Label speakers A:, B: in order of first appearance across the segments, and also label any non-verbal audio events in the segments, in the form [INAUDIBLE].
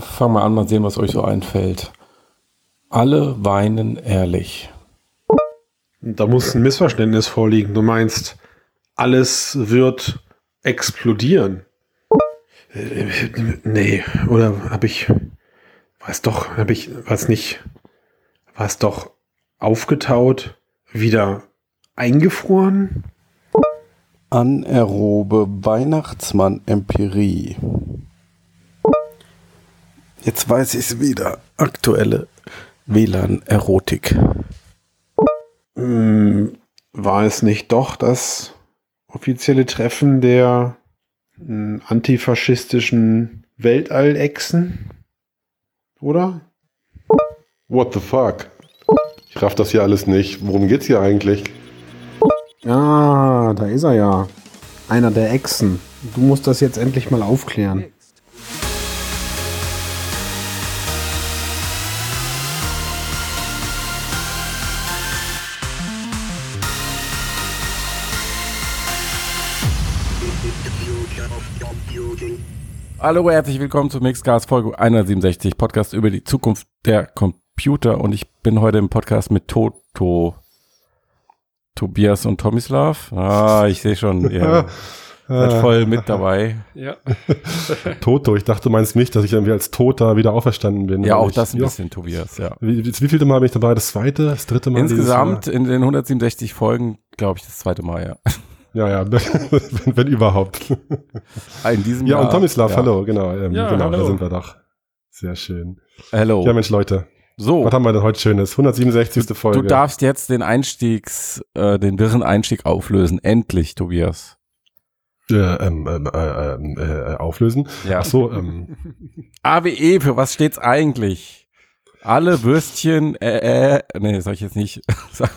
A: fang mal an, mal sehen, was euch so einfällt. Alle weinen ehrlich.
B: Da muss ein Missverständnis vorliegen. Du meinst, alles wird explodieren. Nee, oder habe ich, weiß doch, habe ich, was nicht, war es doch aufgetaut, wieder eingefroren?
A: Anaerobe Weihnachtsmann-Empirie. Jetzt weiß ich es wieder. Aktuelle WLAN-Erotik.
B: Hm, war es nicht doch das offizielle Treffen der hm, antifaschistischen Weltallechsen? Oder?
C: What the fuck? Ich raff das hier alles nicht. Worum geht's hier eigentlich?
B: Ah, da ist er ja. Einer der Echsen. Du musst das jetzt endlich mal aufklären.
A: Hallo, herzlich willkommen zu Mixcast Folge 167, Podcast über die Zukunft der Computer. Und ich bin heute im Podcast mit Toto, Tobias und Tomislav. Ah, ich sehe schon, ihr [LAUGHS] seid voll mit dabei.
D: Ja. [LAUGHS]
C: Toto, ich dachte, du meinst mich, dass ich irgendwie als Toter wieder auferstanden bin.
A: Ja, auch
C: ich,
A: das ein
C: ja.
A: bisschen, Tobias, ja.
C: Wie, wie vielte Mal bin ich dabei? Das zweite, das dritte Mal?
A: Insgesamt in den 167 Folgen, glaube ich, das zweite Mal, ja.
C: Ja, ja, [LAUGHS] wenn, wenn überhaupt.
A: Ah, In diesem
C: Ja,
A: Jahr.
C: und Tomislav,
A: ja.
C: hallo, genau. Ähm,
D: Ja,
C: genau, da
D: hallo.
C: sind wir doch. Sehr schön.
A: Hallo.
C: Ja, Mensch, Leute,
A: so,
C: was haben wir denn heute Schönes? 167. Folge.
A: du darfst jetzt den Einstiegs, äh, den wirren Einstieg auflösen. Endlich, Tobias.
C: äh, ähm, ähm, äh, ähm, äh, auflösen.
A: Ja.
C: Ach so, ähm, [LAUGHS]
A: AWE, für was steht's eigentlich? Alle Würstchen, äh, äh, nee, soll ich jetzt nicht [LAUGHS] sagen.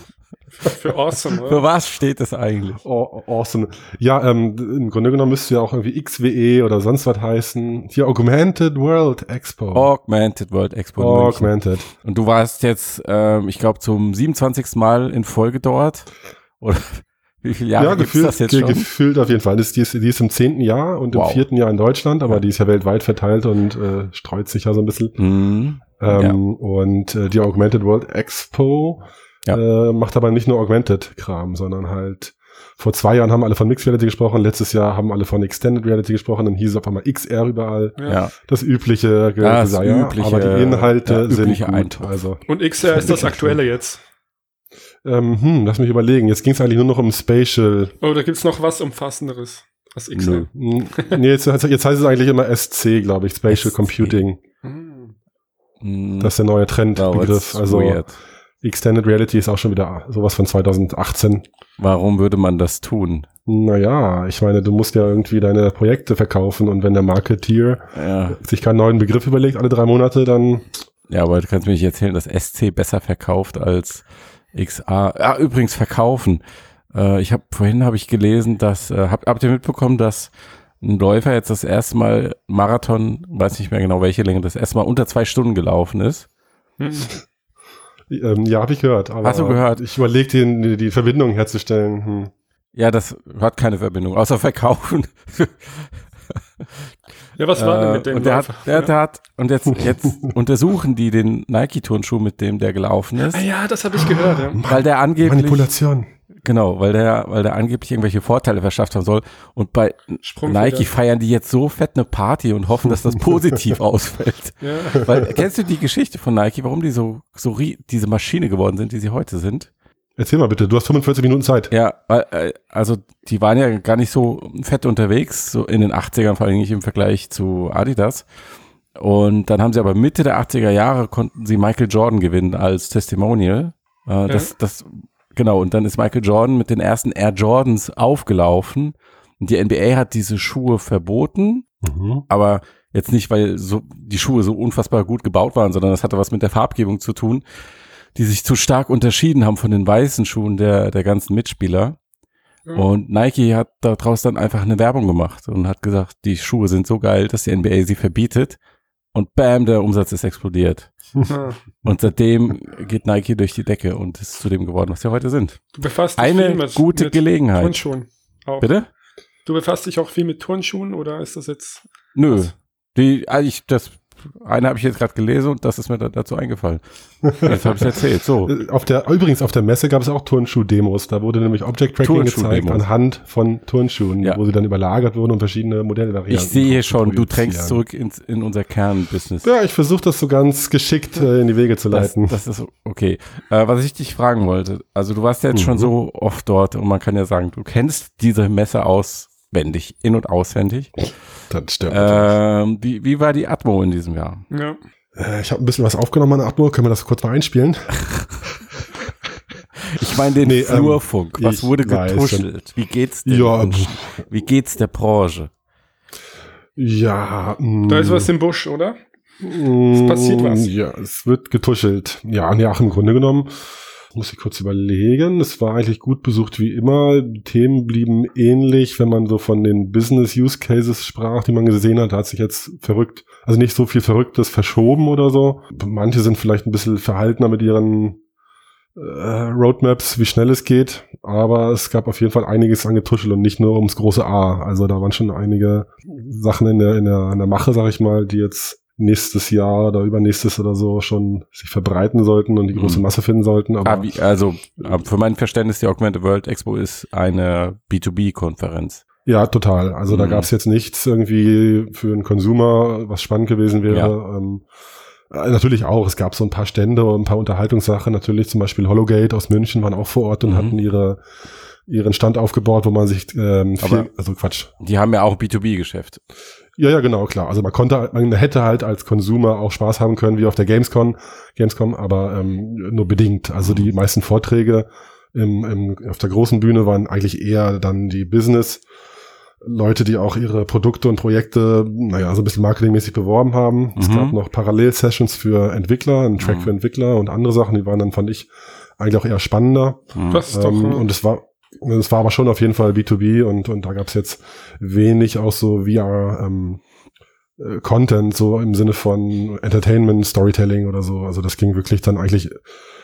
A: [LAUGHS]
D: Für awesome,
A: Für
D: oder?
A: was steht es eigentlich?
C: aw- awesome. Ja, ähm, im Grunde genommen müsste ja auch irgendwie XWE oder sonst was heißen. Hier Augmented World Expo.
A: Augmented World Expo.
C: Augmented.
A: Und du warst jetzt, ähm, ich glaube, zum 27. Mal in Folge dort. Oder [LAUGHS] wie viele Jahre
C: ja, gefühlt,
A: das jetzt schon?
C: gefühlt auf jeden Fall. Das, die, ist, die ist im zehnten Jahr und
A: Wow.
C: im vierten Jahr in Deutschland, aber die ist ja weltweit verteilt und äh, streut sich ja so ein bisschen.
A: Mhm.
C: Ähm, Und äh, die Augmented World Expo
A: Ja.
C: äh, macht aber nicht nur Augmented-Kram, sondern halt vor zwei Jahren haben alle von Mixed Reality gesprochen, letztes Jahr haben alle von Extended Reality gesprochen, dann hieß es auf einmal XR überall.
A: Ja.
C: Das übliche,
A: Das
C: ja,
A: übliche,
C: aber die Inhalte
A: ja,
C: sind gut.
A: Eintopf.
C: Also,
D: Und XR ist das aktuelle jetzt.
C: ähm, hm, lass mich überlegen. Jetzt ging es eigentlich nur noch um Spatial.
D: Oh, da gibt's noch was Umfassenderes als XR.
A: Nö.
C: Hm, nee, jetzt, jetzt heißt es eigentlich immer SC, glaube ich, Spatial
A: SC.
C: Computing.
D: Hm.
A: Mhm.
C: Das ist der neue Trendbegriff. Also
A: weird.
C: Extended Reality ist auch schon wieder sowas von 2018.
A: Warum würde man das tun?
C: Naja, ich meine, du musst ja irgendwie deine Projekte verkaufen und wenn der Marketeer
A: Ja,
C: sich keinen neuen Begriff überlegt alle drei Monate, dann
A: ja aber du kannst mir nicht erzählen, dass SC besser verkauft als XA. Ah, übrigens verkaufen. Äh, ich habe vorhin habe ich gelesen, dass äh, habt, habt ihr mitbekommen, dass ein Läufer jetzt das erste Mal Marathon, weiß nicht mehr genau welche Länge, das erste Mal unter zwei Stunden gelaufen ist.
D: Hm.
C: Ähm, ja, habe ich gehört. Aber
A: Hast du gehört?
C: Ich überlege, die, die Verbindung herzustellen. Hm.
A: Ja, das hat keine Verbindung, außer verkaufen.
D: Ja, was war denn mit
A: Äh,
D: dem
A: und der hat, der, der hat, und jetzt, jetzt [LAUGHS] untersuchen die den Nike-Turnschuh, mit dem der gelaufen ist,
D: Ah, ja, das habe ich gehört, ja.
A: weil der angeblich,
C: Manipulation.
A: Genau, weil der, weil der angeblich irgendwelche Vorteile verschafft haben soll. Und bei
D: Sprungfeder.
A: Nike feiern die jetzt so fett eine Party und hoffen, dass das [LAUGHS] positiv ausfällt.
D: Ja.
A: Weil, kennst du die Geschichte von Nike, warum die so, so diese Maschine geworden sind, die sie heute sind?
C: Erzähl mal bitte, du hast 45 Minuten Zeit.
A: Ja, weil, äh, also die waren ja gar nicht so fett unterwegs, so in den 80ern, vor allem nicht im Vergleich zu Adidas. Und dann haben sie aber Mitte der 80er Jahre konnten sie Michael Jordan gewinnen als Testimonial. Äh, das, das, genau, und dann ist Michael Jordan mit den ersten Air Jordans aufgelaufen. Und die NBA hat diese Schuhe verboten,
C: Mhm.
A: aber jetzt nicht, weil so die Schuhe so unfassbar gut gebaut waren, sondern das hatte was mit der Farbgebung zu tun, die sich zu stark unterschieden haben von den weißen Schuhen der, der ganzen Mitspieler.
D: Mhm.
A: Und Nike hat daraus dann einfach eine Werbung gemacht und hat gesagt, die Schuhe sind so geil, dass die NBA sie verbietet. Und bam, der Umsatz ist explodiert. [LAUGHS] Und seitdem geht Nike durch die Decke und ist zu dem geworden, was sie heute sind.
D: Du befasst dich viel
A: Eine
D: mit,
A: gute
D: mit
A: Gelegenheit.
D: Turnschuhen. Auch.
A: Bitte?
D: Du befasst dich auch viel mit Turnschuhen oder ist das jetzt
A: Nö.
D: Was?
A: Die, also ich, das eine habe ich jetzt gerade gelesen und das ist mir da, dazu eingefallen. Jetzt habe ich erzählt. So. [LAUGHS]
C: Auf der, übrigens, auf der Messe gab es auch Turnschuh-Demos. Da wurde nämlich Object Tracking gezeigt anhand von Turnschuhen,
A: Ja.
C: wo sie dann überlagert wurden und verschiedene Modellvarianten.
A: Ich sehe schon, du drängst zurück ins, in unser Kernbusiness.
C: Ja, ich versuche das so ganz geschickt äh, in die Wege zu
A: Das,
C: leiten.
A: das ist okay. Äh, was ich dich fragen wollte, also du warst ja jetzt
C: Mhm.
A: schon so oft dort und man kann ja sagen, du kennst diese Messe auswendig, in- und auswendig.
C: Das stimmt.
A: Ähm, wie, wie war die Atmo in diesem Jahr?
D: Ja.
C: Äh, ich habe ein bisschen was aufgenommen an Atmo. Können wir das kurz mal einspielen? [LAUGHS]
A: Ich meine den
C: Nee, ähm,
A: Flurfunk. Was
C: ich
A: wurde getuschelt? Wie geht's den
C: Ja?
A: Wie geht's der Branche?
C: Ja. mh,
D: Da ist was im Busch, oder?
C: Es
D: passiert was.
C: Ja, es wird getuschelt. Ja, ja, im Grunde genommen. Muss ich kurz überlegen. Es war eigentlich gut besucht wie immer. Die Themen blieben ähnlich, wenn man so von den Business Use Cases sprach, die man gesehen hat. Da hat sich jetzt verrückt, also nicht so viel Verrücktes verschoben oder so. Manche sind vielleicht ein bisschen verhaltener mit ihren äh, Roadmaps, wie schnell es geht. Aber es gab auf jeden Fall einiges an Getuschel und nicht nur ums große A. Also da waren schon einige Sachen in der, in der, in der Mache, sag ich mal, die jetzt nächstes Jahr oder übernächstes oder so schon sich verbreiten sollten und die große
A: Mhm.
C: Masse finden sollten. Aber
A: Ah, wie, also äh, für mein Verständnis, die Augmented World Expo ist eine B2B-Konferenz.
C: ja, total. Also da
A: Mhm.
C: gab es jetzt nichts irgendwie für einen Consumer, was spannend gewesen wäre.
A: Ja.
C: Ähm, äh, natürlich auch. Es gab so ein paar Stände und ein paar Unterhaltungssachen. Natürlich zum Beispiel Hologate aus München waren auch vor Ort und
A: Mhm.
C: hatten ihre ihren Stand aufgebaut, wo man sich ähm,
A: Aber-
C: viel, also Quatsch,
A: Die haben ja auch B2B-Geschäft.
C: Ja, ja, genau, klar. Also man konnte, man hätte halt als Consumer auch Spaß haben können, wie auf der Gamescom, Gamescom, aber ähm, nur bedingt. Also die meisten Vorträge im, im, auf der großen Bühne waren eigentlich eher dann die Business. Leute, die auch ihre Produkte und Projekte, naja, so ein bisschen marketingmäßig beworben haben. Es
A: Mhm.
C: gab noch Parallel-Sessions für Entwickler, einen Track
A: Mhm.
C: für Entwickler und andere Sachen, die waren dann, fand ich, eigentlich auch eher spannender.
A: Mhm.
D: Das ist doch.
C: Ähm,
D: äh,
C: und es war, es war aber schon auf jeden Fall B2B und, und da gab es jetzt wenig auch so VR ähm, äh, Content, so im Sinne von Entertainment, Storytelling oder so. Also das ging wirklich dann eigentlich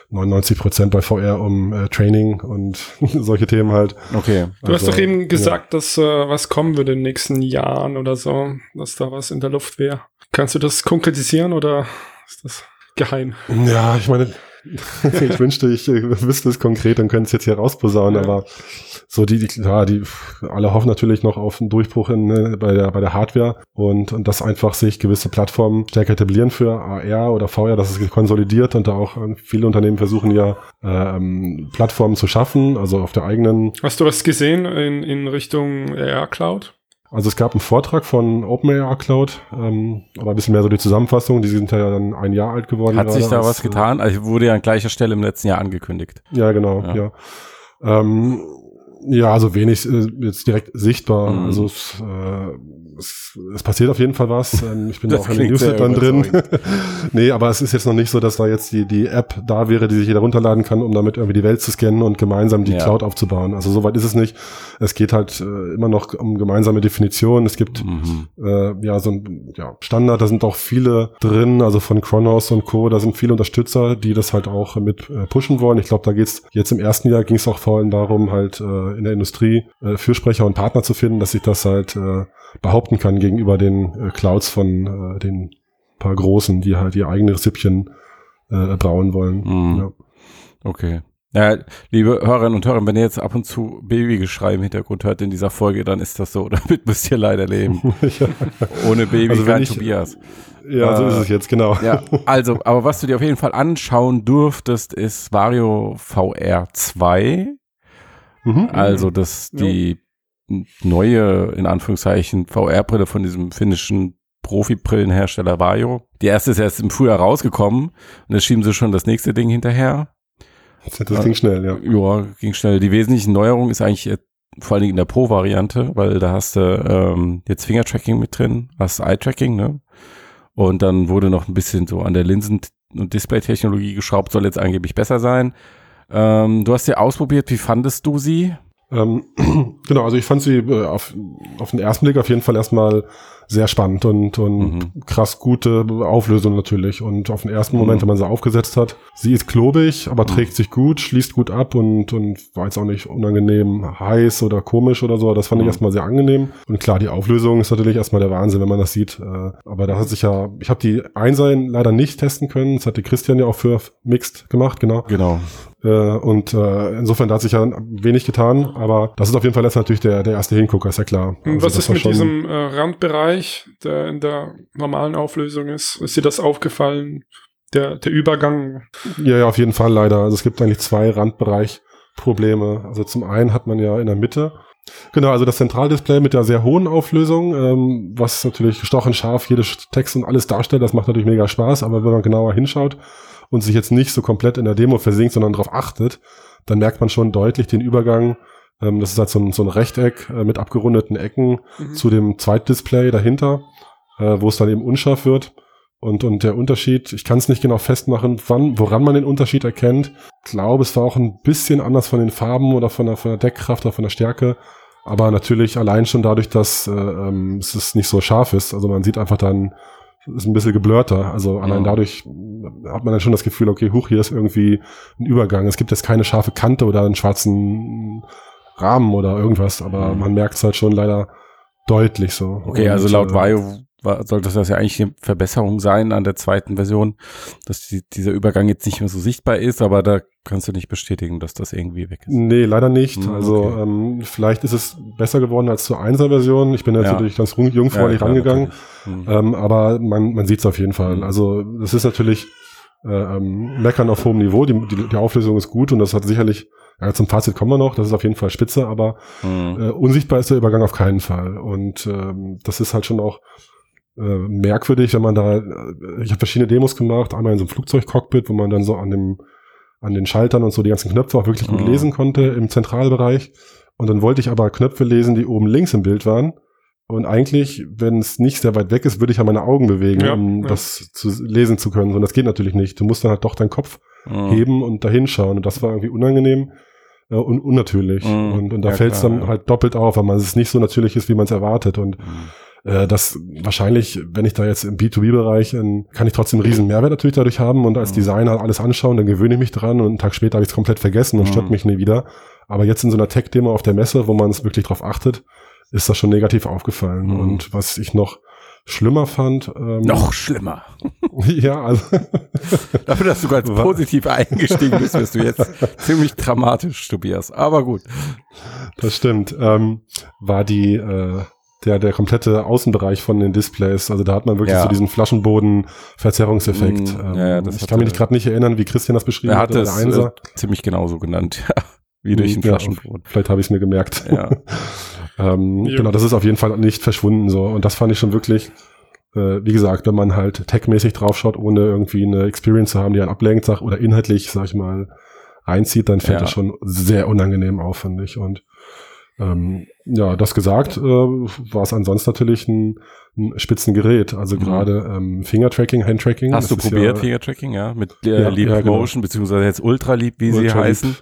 C: 99 Prozent bei VR um äh, Training und [LAUGHS] solche Themen halt.
A: Okay.
D: du hast
C: also,
D: doch eben gesagt, dass äh, was kommen würde in den nächsten Jahren oder so, dass da was in der Luft wäre. Kannst du das konkretisieren oder ist das geheim?
C: Ja, ich meine, [LAUGHS] ich wünschte, ich äh, wüsste es konkret und könnte es jetzt hier rausposaunen,
D: Ja.
C: aber so die, die, klar, die alle hoffen natürlich noch auf einen Durchbruch in, äh, bei, der, bei der Hardware und, und dass einfach sich gewisse Plattformen stärker etablieren für AR oder VR, dass es konsolidiert und da auch äh, viele Unternehmen versuchen ja ähm, Plattformen zu schaffen, also auf der eigenen
D: Hast du was gesehen in, in Richtung AR Cloud?
C: Also es gab einen Vortrag von OpenAI Cloud, ähm, aber ein bisschen mehr so die Zusammenfassung. Die sind ja dann ein Jahr alt geworden.
A: Hat sich da
C: als,
A: was getan? Also wurde ja an gleicher Stelle im letzten Jahr angekündigt.
C: Ja, genau,
A: Ja.
C: ja. Ähm, ja, also wenig äh, jetzt direkt sichtbar.
A: Mhm.
C: Also es, äh, es, es passiert auf jeden Fall was. Ähm, ich bin [LAUGHS]
A: Das
C: auch in den Newslettern drin. [LAUGHS] nee, aber es ist jetzt noch nicht so, dass da jetzt die, die App da wäre, die sich jeder runterladen kann, um damit irgendwie die Welt zu scannen und gemeinsam die
A: Ja.
C: Cloud aufzubauen. Also soweit ist es nicht. Es geht halt äh, immer noch um gemeinsame Definitionen. Es gibt
A: Mhm.
C: äh, ja, so ein ja, Standard, da sind auch viele drin, also von Chronos und Co., da sind viele Unterstützer, die das halt auch mit äh, pushen wollen. Ich glaube, da geht's jetzt im ersten Jahr ging es auch vor allem darum, halt äh, in der Industrie äh, Fürsprecher und Partner zu finden, dass sich das halt äh, behaupten kann gegenüber den äh, Clouds von äh, den paar Großen, die halt ihr eigenes Süppchen äh, brauen wollen.
A: Mhm.
C: Ja.
A: Okay. Ja, liebe Hörerinnen und Hörer, wenn ihr jetzt ab und zu Babygeschrei im Hintergrund hört in dieser Folge, dann ist das so. [LAUGHS] Damit müsst ihr leider leben. [LAUGHS]
C: ja,
A: Ohne Baby
C: Also
A: kein
C: ich-
A: Tobias.
C: ja, so
A: Äh,
C: ist es jetzt, genau.
A: Ja, [LAUGHS] also, aber was du dir auf jeden Fall anschauen durftest, ist Vario VR 2.
C: Mhm.
A: Also das die neue, in Anführungszeichen, VR-Brille von diesem finnischen Profi-Brillenhersteller Vario. Die erste ist erst im Frühjahr rausgekommen und jetzt schieben sie schon das nächste Ding hinterher.
C: Das ging schnell, ja.
A: Ja, ging schnell. Die wesentliche Neuerung ist eigentlich vor allen Dingen in der Pro-Variante, weil da hast du ähm, jetzt Finger-Tracking mit drin, hast Eye-Tracking, ne? Und dann wurde noch ein bisschen so an der Linsen- und Display-Technologie geschraubt, soll jetzt angeblich besser sein. Ähm, du hast sie ausprobiert, wie fandest du sie?
C: Ähm, [CLEARS THROAT] genau, also ich fand sie äh, auf, auf den ersten Blick auf jeden Fall erstmal sehr spannend und, und
A: Mhm.
C: krass gute Auflösung natürlich. Und auf den ersten
A: Mhm.
C: Moment, wenn man sie aufgesetzt hat, sie ist klobig, aber trägt sich gut, schließt gut ab und, und war jetzt auch nicht unangenehm heiß oder komisch oder so. Das fand ich
A: Mhm.
C: erstmal sehr angenehm. Und klar, die Auflösung ist natürlich erstmal der Wahnsinn, wenn man das sieht. Äh, Aber da hat sich ja, ich habe die Einser leider nicht testen können. Das hatte Christian ja auch für Mixed gemacht, genau.
A: Genau.
C: Äh, und äh, insofern da hat sich ja wenig getan, aber das ist auf jeden Fall jetzt natürlich der, der erste Hingucker, ist ja klar.
D: Und
C: Also
D: was
C: das
D: ist mit diesem äh, Randbereich, der in der normalen Auflösung ist? Ist dir das aufgefallen? Der, der Übergang?
C: Ja, ja, auf jeden Fall leider. Also es gibt eigentlich zwei Randbereichprobleme. Also zum einen hat man ja in der Mitte Genau, also das Zentraldisplay mit der sehr hohen Auflösung, ähm, was natürlich gestochen scharf jedes Text und alles darstellt, das macht natürlich mega Spaß, aber wenn man genauer hinschaut und sich jetzt nicht so komplett in der Demo versinkt, sondern darauf achtet, dann merkt man schon deutlich den Übergang. Ähm, das ist halt so ein, so ein Rechteck äh, mit abgerundeten Ecken
D: Mhm.
C: zu dem Zweitdisplay dahinter, äh, wo es dann eben unscharf wird. Und, und der Unterschied, ich kann es nicht genau festmachen, wann, woran man den Unterschied erkennt. Ich glaube, es war auch ein bisschen anders von den Farben oder von der, von der Deckkraft oder von der Stärke. Aber natürlich allein schon dadurch, dass äh, ähm, es nicht so scharf ist. Also man sieht einfach dann, ist ein bisschen geblurrter. Also allein
A: Ja.
C: dadurch hat man dann schon das Gefühl, okay, huch, hier ist irgendwie ein Übergang. Es gibt jetzt keine scharfe Kante oder einen schwarzen Rahmen oder irgendwas, aber
A: Mhm.
C: man merkt es halt schon leider deutlich so.
A: Okay,
C: Und,
A: also laut
C: äh,
A: Vario war, sollte das ja eigentlich eine Verbesserung sein an der zweiten Version, dass die, dieser Übergang jetzt nicht mehr so sichtbar ist, aber da kannst du nicht bestätigen, dass das irgendwie weg ist.
C: Nee, leider nicht.
A: Hm,
C: also
A: okay.
C: ähm, vielleicht ist es besser geworden als zur 1er-Version. Ich bin jetzt
A: Ja.
C: natürlich ganz jung- jungfräulich
A: klar,
C: rangegangen.
A: Hm.
C: Ähm, aber man, man sieht es auf jeden Fall.
A: Mhm.
C: Also das ist natürlich äh, ähm, Meckern auf hohem Niveau. Die, die, die Auflösung ist gut und das hat sicherlich, ja, zum Fazit kommen wir noch, das ist auf jeden Fall spitze, aber
A: Hm.
C: äh, unsichtbar ist der Übergang auf keinen Fall. Und ähm, das ist halt schon auch äh, merkwürdig, wenn man da, äh, ich habe verschiedene Demos gemacht, einmal in so einem Flugzeugcockpit, wo man dann so an dem an den Schaltern und so die ganzen Knöpfe auch wirklich gut
A: Mhm.
C: lesen konnte im Zentralbereich. Und dann wollte ich aber Knöpfe lesen, die oben links im Bild waren. Und eigentlich, wenn es nicht sehr weit weg ist, würde ich ja meine Augen bewegen,
D: Ja,
C: um
D: ja.
C: das zu lesen zu können. Und das geht natürlich nicht. Du musst dann halt doch deinen Kopf
A: Hm.
C: heben und dahin schauen. Und das war irgendwie unangenehm äh, und unnatürlich.
A: Mhm.
C: Und, und da
A: Ja,
C: fällt es dann halt doppelt auf, weil man es nicht so natürlich ist, wie man es erwartet. Und
A: Hm.
C: Äh, das wahrscheinlich, wenn ich da jetzt im B2B-Bereich, äh, kann ich trotzdem einen riesen Mehrwert natürlich dadurch haben und als
A: Mhm.
C: Designer alles anschauen, dann gewöhne ich mich dran und einen Tag später habe ich es komplett vergessen und stört
A: Mhm.
C: mich nie wieder. Aber jetzt in so einer Tech-Demo auf der Messe, wo man es wirklich drauf achtet, ist das schon negativ aufgefallen.
A: Mhm.
C: Und was ich noch schlimmer fand, ähm,
A: Noch schlimmer. [LAUGHS]
C: ja, also [LAUGHS]
A: Dafür, dass du ganz positiv eingestiegen bist, wirst du jetzt [LAUGHS] ziemlich dramatisch, Tobias. Aber gut.
C: Das stimmt. Ähm, war die äh, der der komplette Außenbereich von den Displays. Also da hat man wirklich
A: Ja.
C: so diesen Flaschenboden-Verzerrungseffekt.
A: Mm, ja,
C: ich kann mich
A: hatte-
C: nicht gerade nicht erinnern, wie Christian das beschrieben
A: Er
C: hat.
A: hat
C: oder
A: es äh, ziemlich genauso genannt. [LAUGHS] Ja. Wie durch den
C: Ja,
A: Flaschenboden.
C: Vielleicht habe ich es mir gemerkt.
A: Ja. [LAUGHS]
C: ähm, genau, das ist auf jeden Fall nicht verschwunden so. Und das fand ich schon wirklich, äh, wie gesagt, wenn man halt techmäßig draufschaut, ohne irgendwie eine Experience zu haben, die einen ablenkt, sag, oder inhaltlich, sag ich mal, reinzieht, dann fällt
A: Ja.
C: das schon sehr unangenehm auf, finde ich. Und ähm, ja, das gesagt, äh, war es ansonsten natürlich ein, ein Spitzengerät. Also
A: Mhm.
C: gerade ähm, Fingertracking, Handtracking.
A: Hast du
C: das
A: probiert,
C: Ja,
A: Fingertracking, ja? Mit äh,
C: Ja,
A: Leap
C: ja, genau.
A: Motion, beziehungsweise jetzt Ultra Leap, wie sie
C: Ultra Leap.
A: heißen.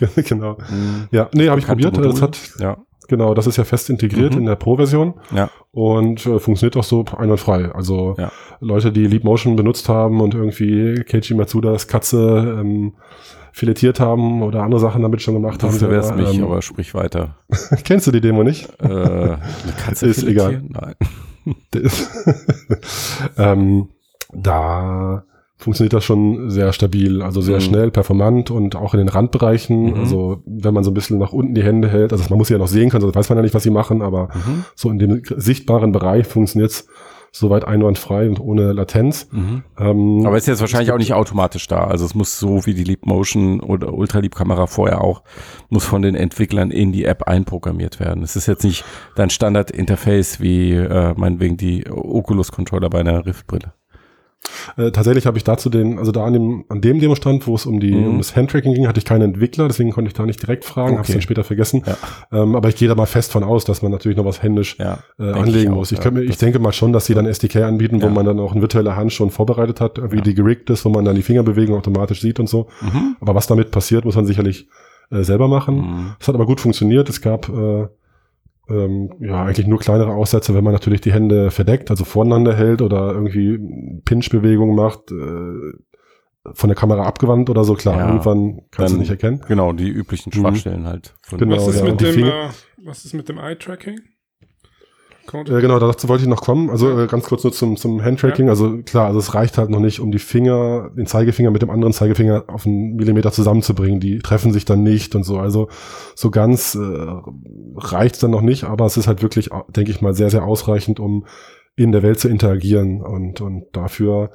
A: [LAUGHS]
C: genau.
A: Mhm.
C: Ja, nee, habe ich probiert. Das
A: Module.
C: hat,
A: Ja,
C: genau, das ist ja fest integriert
A: Mhm.
C: in der Pro-Version.
A: ja.
C: und äh, funktioniert auch so einwandfrei. Also
A: Ja.
C: Leute, die Leap Motion benutzt haben und irgendwie Keiji Matsudas Katze ähm, filetiert haben oder andere Sachen damit schon gemacht
A: Du
C: haben.
A: verwirrst
C: selber,
A: mich,
C: ähm,
A: aber sprich weiter. [LAUGHS]
C: kennst du die Demo nicht?
A: Äh, eine Katze
C: Ist egal.
A: Nein. [LAUGHS]
C: Ähm, da funktioniert das schon sehr stabil, also sehr
A: Mhm.
C: schnell, performant und auch in den Randbereichen.
A: Mhm.
C: Also wenn man so ein bisschen nach unten die Hände hält, also man muss sie ja noch sehen können, sonst weiß man ja nicht, was sie machen, aber
A: Mhm.
C: so in dem sichtbaren Bereich funktioniert es soweit einwandfrei und ohne Latenz.
A: Mhm.
C: Ähm,
A: Aber ist jetzt wahrscheinlich auch nicht automatisch da. Also es muss so wie die Leap Motion oder Ultra Leap Kamera vorher auch, muss von den Entwicklern in die App einprogrammiert werden. Es ist jetzt nicht dein Standard-Interface wie äh, meinetwegen die Oculus-Controller bei einer Rift-Brille.
C: Äh, tatsächlich habe ich dazu den, also da an dem, an dem Demostand, wo es um die,
A: Mhm.
C: um das Handtracking ging, hatte ich keinen Entwickler, deswegen konnte ich da nicht direkt fragen, habe es
A: Okay.
C: dann später vergessen.
A: Ja.
C: Ähm, aber ich gehe da mal fest von aus, dass man natürlich noch was händisch
A: Ja,
C: äh, anlegen
A: auch,
C: muss. Ich,
A: ja.
C: könnte, mir- ich denke mal schon, dass sie dann SDK anbieten, wo
A: Ja.
C: man dann auch eine virtuelle Hand schon vorbereitet hat, wie
A: Ja.
C: die gerickt ist, wo man dann die Fingerbewegung automatisch sieht und so.
A: Mhm.
C: Aber was damit passiert, muss man sicherlich äh, selber machen.
A: Mhm.
C: Es hat aber gut funktioniert. Es gab äh, ähm, ja eigentlich nur kleinere Aussätze, wenn man natürlich die Hände verdeckt, also voneinander hält oder irgendwie Pinch-Bewegungen macht, äh, von der Kamera abgewandt oder so. Klar,
A: Ja,
C: irgendwann kannst du nicht erkennen.
A: Genau, die üblichen
C: Mhm.
A: Schwachstellen halt. Von
C: Genau,
D: was, ist
C: ja,
D: mit dem, äh, was ist mit dem Eye-Tracking?
C: Äh, genau, dazu wollte ich noch kommen. Also äh, ganz kurz nur zum, zum Handtracking. Also klar, also es reicht halt noch nicht, um die Finger, den Zeigefinger mit dem anderen Zeigefinger auf einen Millimeter zusammenzubringen. Die treffen sich dann nicht und so. Also so ganz äh, reicht dann noch nicht, aber es ist halt wirklich, denke ich mal, sehr, sehr ausreichend, um in der Welt zu interagieren. Und, und dafür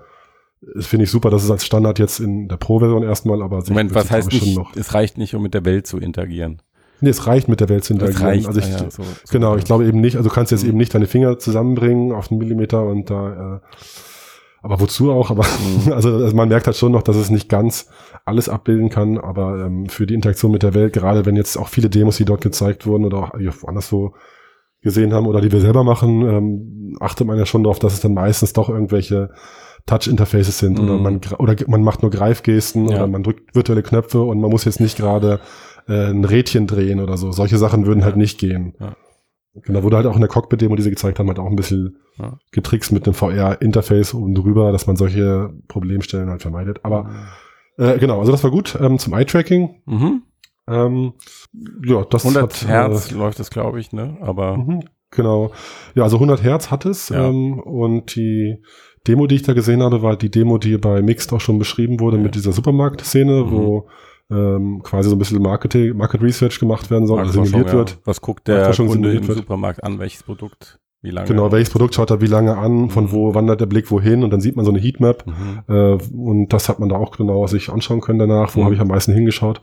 C: äh, finde ich super, dass es als Standard jetzt in der Pro-Version erstmal, aber sich
A: Moment, was heißt
C: schon
A: nicht,
C: noch.
A: es reicht nicht, um mit der Welt zu interagieren.
C: Nee, es reicht mit der Welt zu interagieren. also ich,
A: ah ja, so- so
C: Genau, ich glaube eben nicht, also du kannst jetzt
A: Mhm.
C: eben nicht deine Finger zusammenbringen auf einen Millimeter und da, äh, aber wozu auch, aber
A: Mhm. [LAUGHS]
C: also, also man merkt halt schon noch, dass es nicht ganz alles abbilden kann, aber ähm, für die Interaktion mit der Welt, gerade wenn jetzt auch viele Demos, die dort gezeigt wurden oder auch anderswo gesehen haben oder die wir selber machen, ähm, achtet man ja schon darauf, dass es dann meistens doch irgendwelche Touch-Interfaces sind oder
A: Mhm.
C: man gra- oder man macht nur Greifgesten
A: Ja.
C: oder man drückt virtuelle Knöpfe und man muss jetzt nicht gerade äh, ein Rädchen drehen oder so. Solche Sachen würden halt nicht gehen.
A: Ja.
C: Genau, wurde halt auch in der Cockpit-Demo, die sie gezeigt haben, halt auch ein bisschen
A: Ja.
C: getrickst mit einem VR-Interface oben drüber, dass man solche Problemstellen halt vermeidet. Aber äh, genau, also das war gut ähm, zum Eye-Tracking.
A: Mhm.
C: Ähm, ja, das
A: 100
C: hat,
A: Hertz läuft das, glaube ich, ne? Aber
C: Mhm, genau. Ja, also 100 Hertz hat es.
A: Ja.
C: Ähm, und die Demo, die ich da gesehen habe, war die Demo, die bei Mixed auch schon beschrieben wurde
A: Ja.
C: mit dieser Supermarkt-Szene,
A: Mhm.
C: wo ähm, quasi so ein bisschen Marketing, Market Research gemacht werden soll, also simuliert wird.
A: ja. Was guckt der Kunde im
C: wird.
A: Supermarkt an? Welches Produkt? Wie lange?
C: Genau, welches Produkt schaut er wie lange an, von
A: Mhm.
C: wo wandert der Blick wohin und dann sieht man so eine Heatmap
A: Mhm.
C: äh, und das hat man da auch genau sich anschauen können danach, wo
A: Mhm.
C: habe ich am meisten hingeschaut.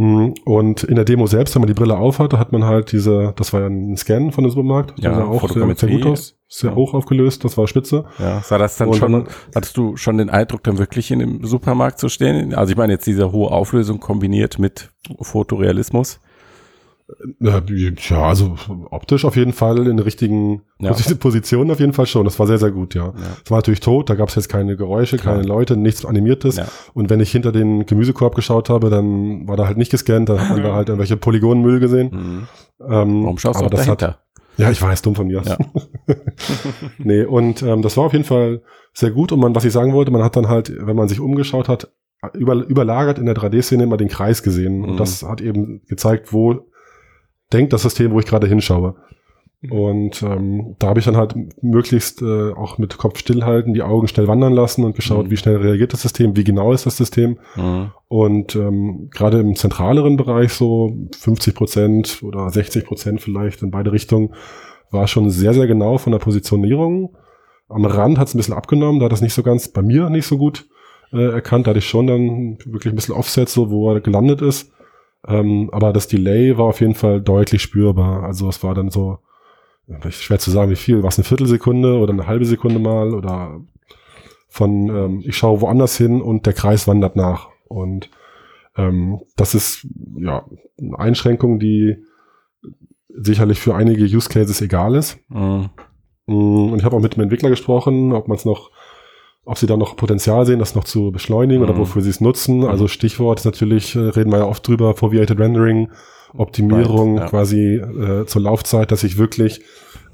A: Mhm.
C: Und in der Demo selbst, wenn man die Brille aufhatte, hat man halt diese, das war ja ein Scan von dem Supermarkt,
A: Ja,
C: der sah auch sehr, sehr gut aus, sehr
A: Ja.
C: hoch aufgelöst, das war spitze.
A: Ja, sah das dann
C: Und
A: schon,
C: man-
A: hattest du schon den Eindruck, dann wirklich in dem Supermarkt zu stehen? Also ich meine jetzt diese hohe Auflösung kombiniert mit Fotorealismus.
C: Ja, ja, also optisch auf jeden Fall in der richtigen
A: Ja.
C: Posi- [LAUGHS] Position auf jeden Fall schon. Das war sehr, sehr gut, ja.
A: Ja.
C: Es war natürlich tot, da gab es jetzt keine Geräusche,
A: Klar.
C: keine Leute, nichts Animiertes.
A: Ja.
C: Und wenn ich hinter den Gemüsekorb geschaut habe, dann war da halt nicht gescannt, da hat man da [LAUGHS] halt irgendwelche Polygonenmüll gesehen.
A: Mhm.
C: Ähm,
A: Warum schaust du
C: aber
A: auch
C: das hat,
A: dahinter?
C: Ja, ich weiß, dumm von mir.
A: Ja. [LAUGHS]
C: nee, und ähm, das war auf jeden Fall sehr gut. Und man, was ich sagen wollte, man hat dann halt, wenn man sich umgeschaut hat, über, überlagert in der 3D-Szene immer den Kreis gesehen.
A: Mhm.
C: Und das hat eben gezeigt, wo denkt das System, wo ich gerade hinschaue.
D: Mhm.
C: Und ähm, da habe ich dann halt möglichst äh, auch mit Kopf stillhalten, die Augen schnell wandern lassen und geschaut,
A: Mhm.
C: wie schnell reagiert das System, wie genau ist das System.
A: Mhm.
C: Und ähm, gerade im zentraleren Bereich, so 50 Prozent oder 60 Prozent vielleicht in beide Richtungen, war schon sehr, sehr genau von der Positionierung. Am Rand hat es ein bisschen abgenommen, da hat es nicht so ganz, bei mir nicht so gut äh, erkannt. Da hatte ich schon dann wirklich ein bisschen Offset, so wo er gelandet ist. Ähm, aber das Delay war auf jeden Fall deutlich spürbar. Also es war dann so, schwer zu sagen, wie viel, was eine Viertelsekunde oder eine halbe Sekunde mal oder von ähm, ich schaue woanders hin und der Kreis wandert nach. Und ähm, das ist ja eine Einschränkung, die sicherlich für einige Use Cases egal ist.
A: Mhm.
C: Mm, Und ich habe auch mit dem Entwickler gesprochen, ob man es noch, ob sie da noch Potenzial sehen, das noch zu beschleunigen oder
A: Mhm.
C: wofür sie es nutzen. Also Stichwort ist natürlich, äh, reden wir ja oft drüber, Foveated Rendering, Optimierung
A: Right, ja.
C: quasi äh, zur Laufzeit, dass ich wirklich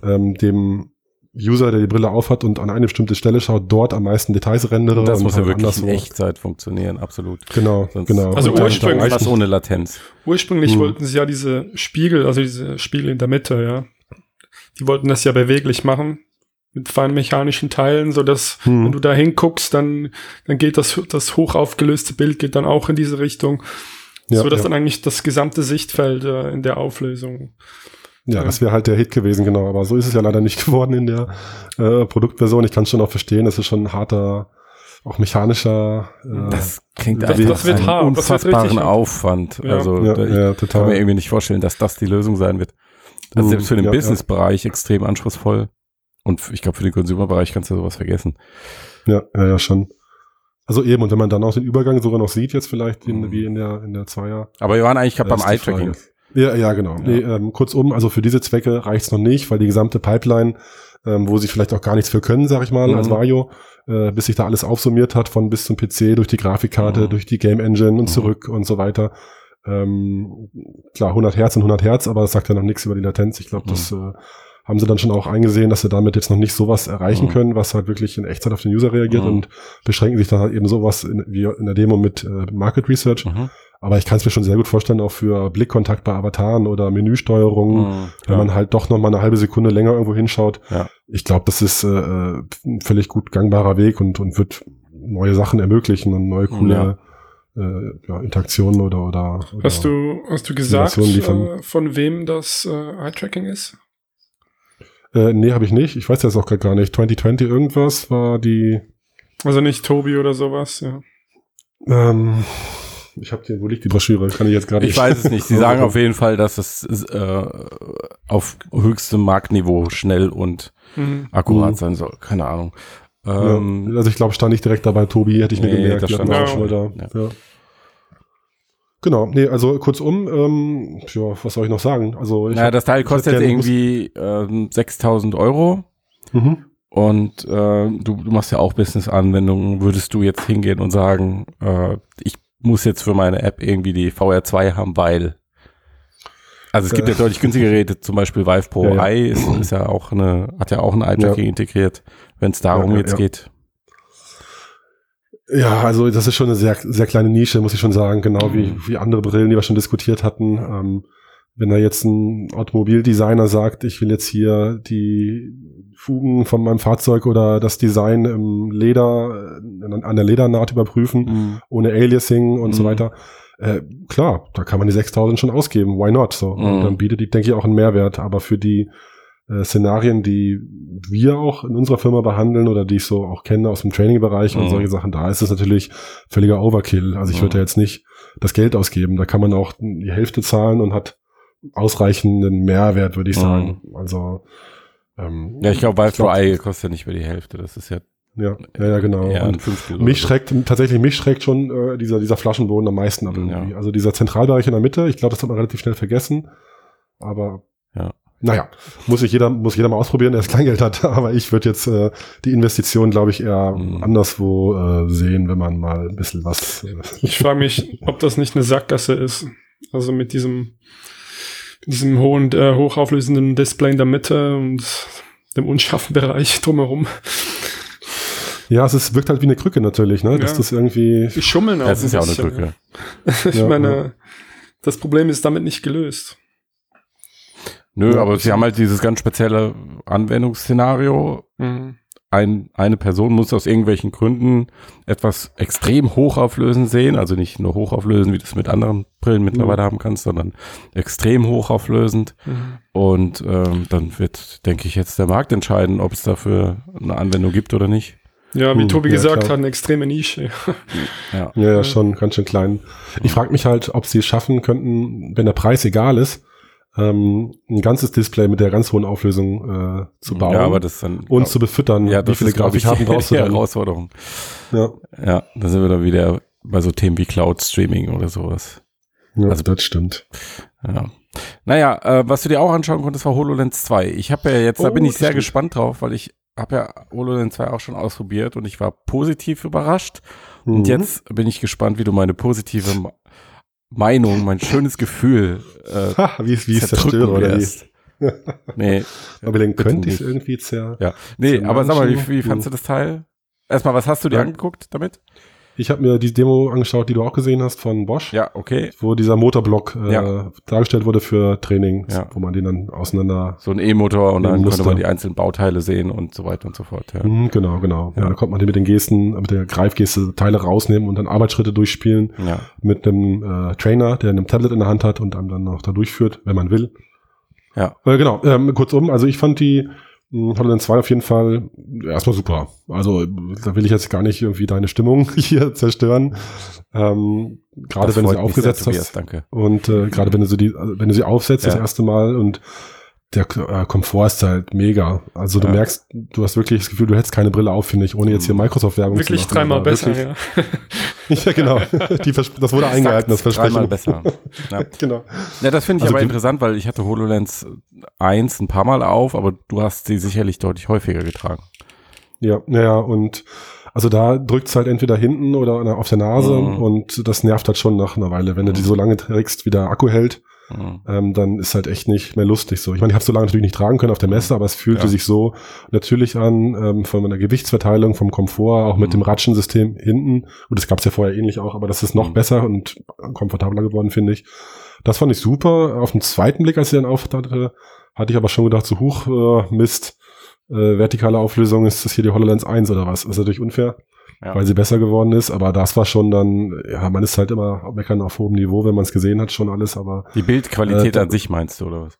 C: ähm, dem User, der die Brille aufhat und an eine bestimmte Stelle schaut, dort am meisten Details rendere.
A: Das
C: und
A: muss ja wirklich in Echtzeit funktionieren, absolut.
C: Genau,
A: Sonst-
C: genau.
D: Also
C: Und
D: ursprünglich-
A: was ohne Latenz.
D: Ursprünglich
C: Mhm.
D: wollten sie ja diese Spiegel, also diese Spiegel in der Mitte, ja. Die wollten das ja beweglich machen. Mit feinen mechanischen Teilen, so dass,
C: Hm.
D: wenn du da hinguckst, dann, dann geht das, das hoch aufgelöste Bild geht dann auch in diese Richtung.
C: Ja,
D: so dass
C: ja.
D: dann eigentlich das gesamte Sichtfeld äh, in der Auflösung.
C: Ja,
D: Ja.
C: das wäre halt der Hit gewesen, genau. Aber so ist es ja leider nicht [LAUGHS] geworden in der äh, Produktversion. Ich kann schon auch verstehen, das ist schon ein harter, auch mechanischer. Äh,
A: Das klingt
C: Das
A: einfach
C: wird
A: einen
D: hart, das wird
A: unfassbaren
D: richtig hart.
A: Aufwand.
D: Ja.
A: Also
C: ja,
A: da, ich
C: ja,
A: kann mir irgendwie nicht vorstellen, dass das die Lösung sein wird. Also
C: Mhm,
A: selbst für den
C: ja, ja.
A: Business-Bereich extrem anspruchsvoll. Und ich glaube, für den Consumer-Bereich kannst du sowas vergessen.
C: Ja, ja, ja, schon. Also eben, und wenn man dann auch den Übergang sogar noch sieht, jetzt vielleicht in,
A: Mhm.
C: wie in der, in der Zweier.
A: Aber wir waren eigentlich gerade beim Eye-Tracking.
C: Ja, ja, genau.
A: Ja.
C: Nee, ähm, kurzum, also für diese Zwecke reicht's noch nicht, weil die gesamte Pipeline, ähm, wo sie vielleicht auch gar nichts für können, sag ich mal,
A: Mhm.
C: als Vario, äh, bis sich da alles aufsummiert hat, von bis zum PC, durch die Grafikkarte,
A: Mhm.
C: durch die Game Engine und
A: Mhm.
C: zurück und so weiter, Ähm, klar, 100 Hertz und 100 Hertz, aber das sagt ja noch nichts über die Latenz. Ich glaube, das äh, haben sie dann schon auch eingesehen, dass sie damit jetzt noch nicht sowas erreichen
A: Mhm.
C: können, was halt wirklich in Echtzeit auf den User reagiert
A: Mhm.
C: und beschränken sich dann halt eben sowas in, wie in der Demo mit äh, Market Research.
A: Mhm.
C: Aber ich kann es mir schon sehr gut vorstellen, auch für Blickkontakt bei Avataren oder Menüsteuerung,
A: Mhm.
C: wenn man halt doch noch mal eine halbe Sekunde länger irgendwo hinschaut.
A: Ja.
C: Ich glaube, das ist äh, äh, ein völlig gut gangbarer Weg und, und wird neue Sachen ermöglichen und neue coole äh, ja, Interaktionen oder, oder, oder
D: Hast du, hast du gesagt, äh, von wem das äh, Eye-Tracking ist?
C: Äh, nee, habe ich nicht. Ich weiß das auch grad gar nicht. 2020 irgendwas war die.
D: Also nicht Tobi oder sowas, ja.
C: Ähm, ich habe hier, wo liegt die Broschüre? Kann ich jetzt gerade
A: Ich weiß es nicht. Sie sagen [LAUGHS] auf jeden Fall, dass es äh, auf höchstem Marktniveau schnell und
D: Mhm.
A: akkurat
C: Mhm.
A: sein soll. Keine Ahnung.
C: Ja,
A: Ähm,
C: also ich glaube, stand nicht direkt dabei, Tobi, hätte ich mir
A: Nee,
C: gemerkt.
A: das stand
C: wir
D: auch
C: schon mal da.
A: Ja.
C: Ja. Genau, nee, also kurzum, ähm, ja, was soll ich noch sagen? Also ich
A: naja,
C: hab-
A: das Teil kostet jetzt irgendwie ähm, 6000 Euro.
C: Mhm.
A: Und äh, du, du machst ja auch Business-Anwendungen. Würdest du jetzt hingehen und sagen, äh, ich muss jetzt für meine App irgendwie die VR2 haben, weil also es gibt
C: Äh.
A: ja deutlich günstigere Geräte, zum Beispiel Vive Pro
C: Ja, ja.
A: Eye ist, ist ja auch eine, hat ja auch ein Eye-Tracking integriert, wenn es darum
C: Ja, ja,
A: jetzt
C: ja.
A: geht.
C: Ja, also das ist schon eine sehr, sehr kleine Nische, muss ich schon sagen, genau wie,
A: Mhm.
C: wie andere Brillen, die wir schon diskutiert hatten. Ähm, wenn da jetzt ein Automobildesigner sagt, ich will jetzt hier die Fugen von meinem Fahrzeug oder das Design im Leder, äh, an der Ledernaht überprüfen, ohne Aliasing und so
A: Mhm.
C: weiter. Äh, klar, da kann man die 6000 schon ausgeben. Why not? So. Und
A: Mhm.
C: dann bietet die, denke ich, auch einen Mehrwert. Aber für die äh, Szenarien, die wir auch in unserer Firma behandeln oder die ich so auch kenne aus dem Training-Bereich und
A: Mhm.
C: solche Sachen, da ist es natürlich völliger Overkill. Also ich
A: Mhm.
C: würde da jetzt nicht das Geld ausgeben. Da kann man auch die Hälfte zahlen und hat ausreichenden Mehrwert, würde ich
A: Mhm.
C: sagen. Also ähm,
A: Ja, ich glaube, Vive Pro
C: glaub-
A: Eye kostet ja nicht mehr die Hälfte. Das ist ja
C: ja, ja, ja, genau. Und mich schreckt, tatsächlich mich schreckt schon äh, dieser, dieser Flaschenboden am meisten ab irgendwie.
A: Ja.
C: Also dieser Zentralbereich in der Mitte, ich glaube, das hat man relativ schnell vergessen. Aber
A: Ja.
C: Naja, muss sich jeder, muss jeder mal ausprobieren, der das Kleingeld hat. [LAUGHS] Aber ich würde jetzt äh, die Investition, glaube ich, eher
A: Mhm.
C: anderswo äh, sehen, wenn man mal ein bisschen was. Äh,
D: Ich frage mich, [LAUGHS] ob das nicht eine Sackgasse ist. Also mit diesem, diesem hohen, äh, hochauflösenden Display in der Mitte und dem unscharfen Bereich [LAUGHS] drumherum.
C: ja, es ist, wirkt halt wie eine Krücke natürlich, ne? Dass
D: Ja.
C: das irgendwie.
D: Die schummeln auch.
A: Das ist ja auch eine
D: ja. Ich
C: Ja,
D: meine,
C: ja.
D: das Problem ist damit nicht gelöst.
A: Nö,
C: Ja,
A: aber sie haben halt dieses ganz spezielle Anwendungsszenario.
D: Mhm.
A: Ein, eine Person muss aus irgendwelchen Gründen etwas extrem hochauflösend sehen, also nicht nur hochauflösend, wie du es mit anderen Brillen mittlerweile haben kannst, sondern extrem hochauflösend.
D: Mhm.
A: Und ähm, dann wird, denke ich, jetzt der Markt entscheiden, ob es dafür eine Anwendung gibt oder nicht.
D: Ja, wie
C: Hm,
D: Tobi
C: ja,
D: gesagt
C: klar.
D: hat, eine extreme Nische.
A: Ja.
C: Ja, ja, schon ganz schön klein. Ich frage mich halt, ob sie es schaffen könnten, wenn der Preis egal ist, ähm, ein ganzes Display mit der ganz hohen Auflösung äh, zu bauen
A: Ja, aber das dann
C: und zu befüttern,
A: ja,
C: wie viele Grafikkarten [LAUGHS] brauchst du dann.
A: Herausforderung.
C: Ja,
A: Ja, da sind wir dann wieder bei so Themen wie Cloud Streaming oder sowas.
C: ja
A: Also-
C: das stimmt.
A: Ja. Naja, äh, was du dir auch anschauen konntest, war HoloLens 2. Ich habe ja jetzt, da
C: Oh,
A: bin ich sehr
C: stimmt.
A: gespannt drauf, weil ich habe ja HoloLens 2 auch schon ausprobiert und ich war positiv überrascht. Und
C: Mhm.
A: jetzt bin ich gespannt, wie du meine positive Meinung, mein schönes Gefühl äh, [LAUGHS]
C: Ha, wie, wie
A: zerdrücken
C: zerstöre, oder wie?
A: wirst. Nee, [LAUGHS]
C: Aber den
A: bitte
C: könnte ich
A: nicht.
C: irgendwie zer...
A: ja. Nee, aber sag mal, wie, wie fandst du das Teil? Erstmal, was hast du dir
C: Ja.
A: angeguckt damit?
C: Ich habe mir die Demo angeschaut, die du auch gesehen hast von Bosch,
A: Ja, okay.
C: wo dieser Motorblock äh,
A: Ja.
C: dargestellt wurde für Training,
A: Ja.
C: wo man den dann auseinander...
A: So ein E-Motor und dann konnte
C: Muster.
A: man die einzelnen Bauteile sehen und so weiter und so fort. Ja.
C: Mhm, genau, genau. Ja. Da konnte man den mit den Gesten, mit der Greifgeste Teile rausnehmen und dann Arbeitsschritte durchspielen.
A: ja.
C: mit einem äh, Trainer, der ein Tablet in der Hand hat und einem dann noch da durchführt, wenn man will.
A: Ja.
C: Äh, genau, ähm, kurzum, also ich fand die mh, HoloLens 2 auf jeden Fall erstmal super. Also da will ich jetzt gar nicht irgendwie deine Stimmung [LAUGHS] hier zerstören. Ähm, gerade
A: Das
C: wenn du sie aufgesetzt
A: sehr, Tobias,
C: hast
A: Danke.
C: und äh, gerade wenn du sie die, wenn du sie aufsetzt das
A: Ja.
C: erste Mal und der äh, Komfort ist halt mega. Also du
A: Ja.
C: merkst, du hast wirklich das Gefühl, du hättest keine Brille auf, finde ich, ohne jetzt hier Microsoft-Werbung zu
D: Wirklich
C: machen.
D: dreimal
C: aber
D: besser,
C: wirklich-
D: ja. [LAUGHS]
C: ja, genau. Das wurde eingehalten, das Versprechen.
A: Dreimal besser. Ja. [LAUGHS]
C: genau.
A: Ja, das finde ich
C: Also
A: aber interessant, weil ich hatte HoloLens 1 ein paar Mal auf, aber du hast sie sicherlich deutlich häufiger getragen.
C: Ja, naja, und Also da drückt's halt entweder hinten oder auf der Nase
A: Mhm.
C: und das nervt halt schon nach einer Weile. Wenn du die so lange trägst, wie der Akku hält,
A: Mhm.
C: ähm, dann ist halt echt nicht mehr lustig so. Ich meine, ich habe so lange natürlich nicht tragen können auf der Messe, aber es fühlte
A: Ja.
C: sich so natürlich an ähm, von meiner Gewichtsverteilung, vom Komfort, auch mit
A: Mhm.
C: dem Ratschensystem hinten. Und das gab's ja vorher ähnlich auch, aber das ist noch
A: Mhm.
C: besser und komfortabler geworden, finde ich. Das fand ich super. Auf den zweiten Blick, als ich dann auftatte, hatte ich aber schon gedacht, so huch, äh, Mist, äh, vertikale Auflösung, ist das hier die HoloLens 1 oder was? Das ist natürlich unfair,
A: Ja.
C: weil sie besser geworden ist, aber das war schon dann, ja, man ist halt immer meckern auf hohem Niveau, wenn man es gesehen hat, schon alles, aber
A: Die Bildqualität
C: Äh,
A: an sich meinst du, oder was?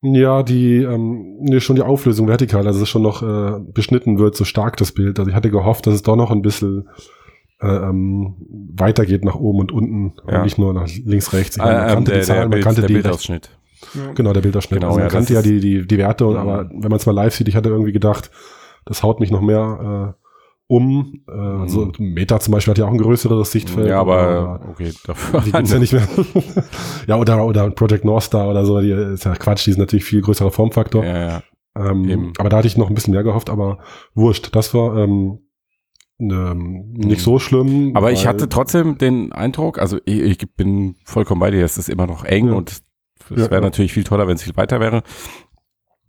C: ja, die, ähm, nee, schon die Auflösung vertikal, also es schon noch äh, beschnitten wird, so stark das Bild. Also ich hatte gehofft, dass es doch noch ein bisschen äh, ähm, weitergeht nach oben und unten
A: Ja.
C: und nicht nur nach links, rechts. Ich
A: Ah,
C: meine, man
A: ähm,
C: kannte
A: der,
C: die Zahlen, man
A: Bild,
C: kannte
A: der
C: die
A: Bildausschnitt.
D: Ja.
C: Genau, der Bildausschnitt.
A: Genau,
C: also man
A: ja,
C: kannte ja die, die, die Werte,
A: Mhm.
C: aber wenn man es mal live sieht, ich hatte irgendwie gedacht, das haut mich noch mehr äh, um. Äh,
A: Mhm.
C: So Meta zum Beispiel hat ja auch ein größeres Sichtfeld.
A: Ja, aber okay, dafür.
C: die gibt's ja [LAUGHS] nicht mehr. [LAUGHS] ja, oder, oder Project North Star oder so, die ist ja Quatsch, die ist natürlich viel größerer Formfaktor.
A: Ja, ja.
C: Ähm, aber da hatte ich noch ein bisschen mehr gehofft, aber wurscht. Das war ähm, ähm, nicht
A: Mhm.
C: so schlimm.
A: Aber ich hatte trotzdem den Eindruck, also ich, ich bin vollkommen bei dir, es ist immer noch eng
C: Ja.
A: und es
C: Ja,
A: wäre
C: ja.
A: natürlich viel toller, wenn es viel weiter wäre.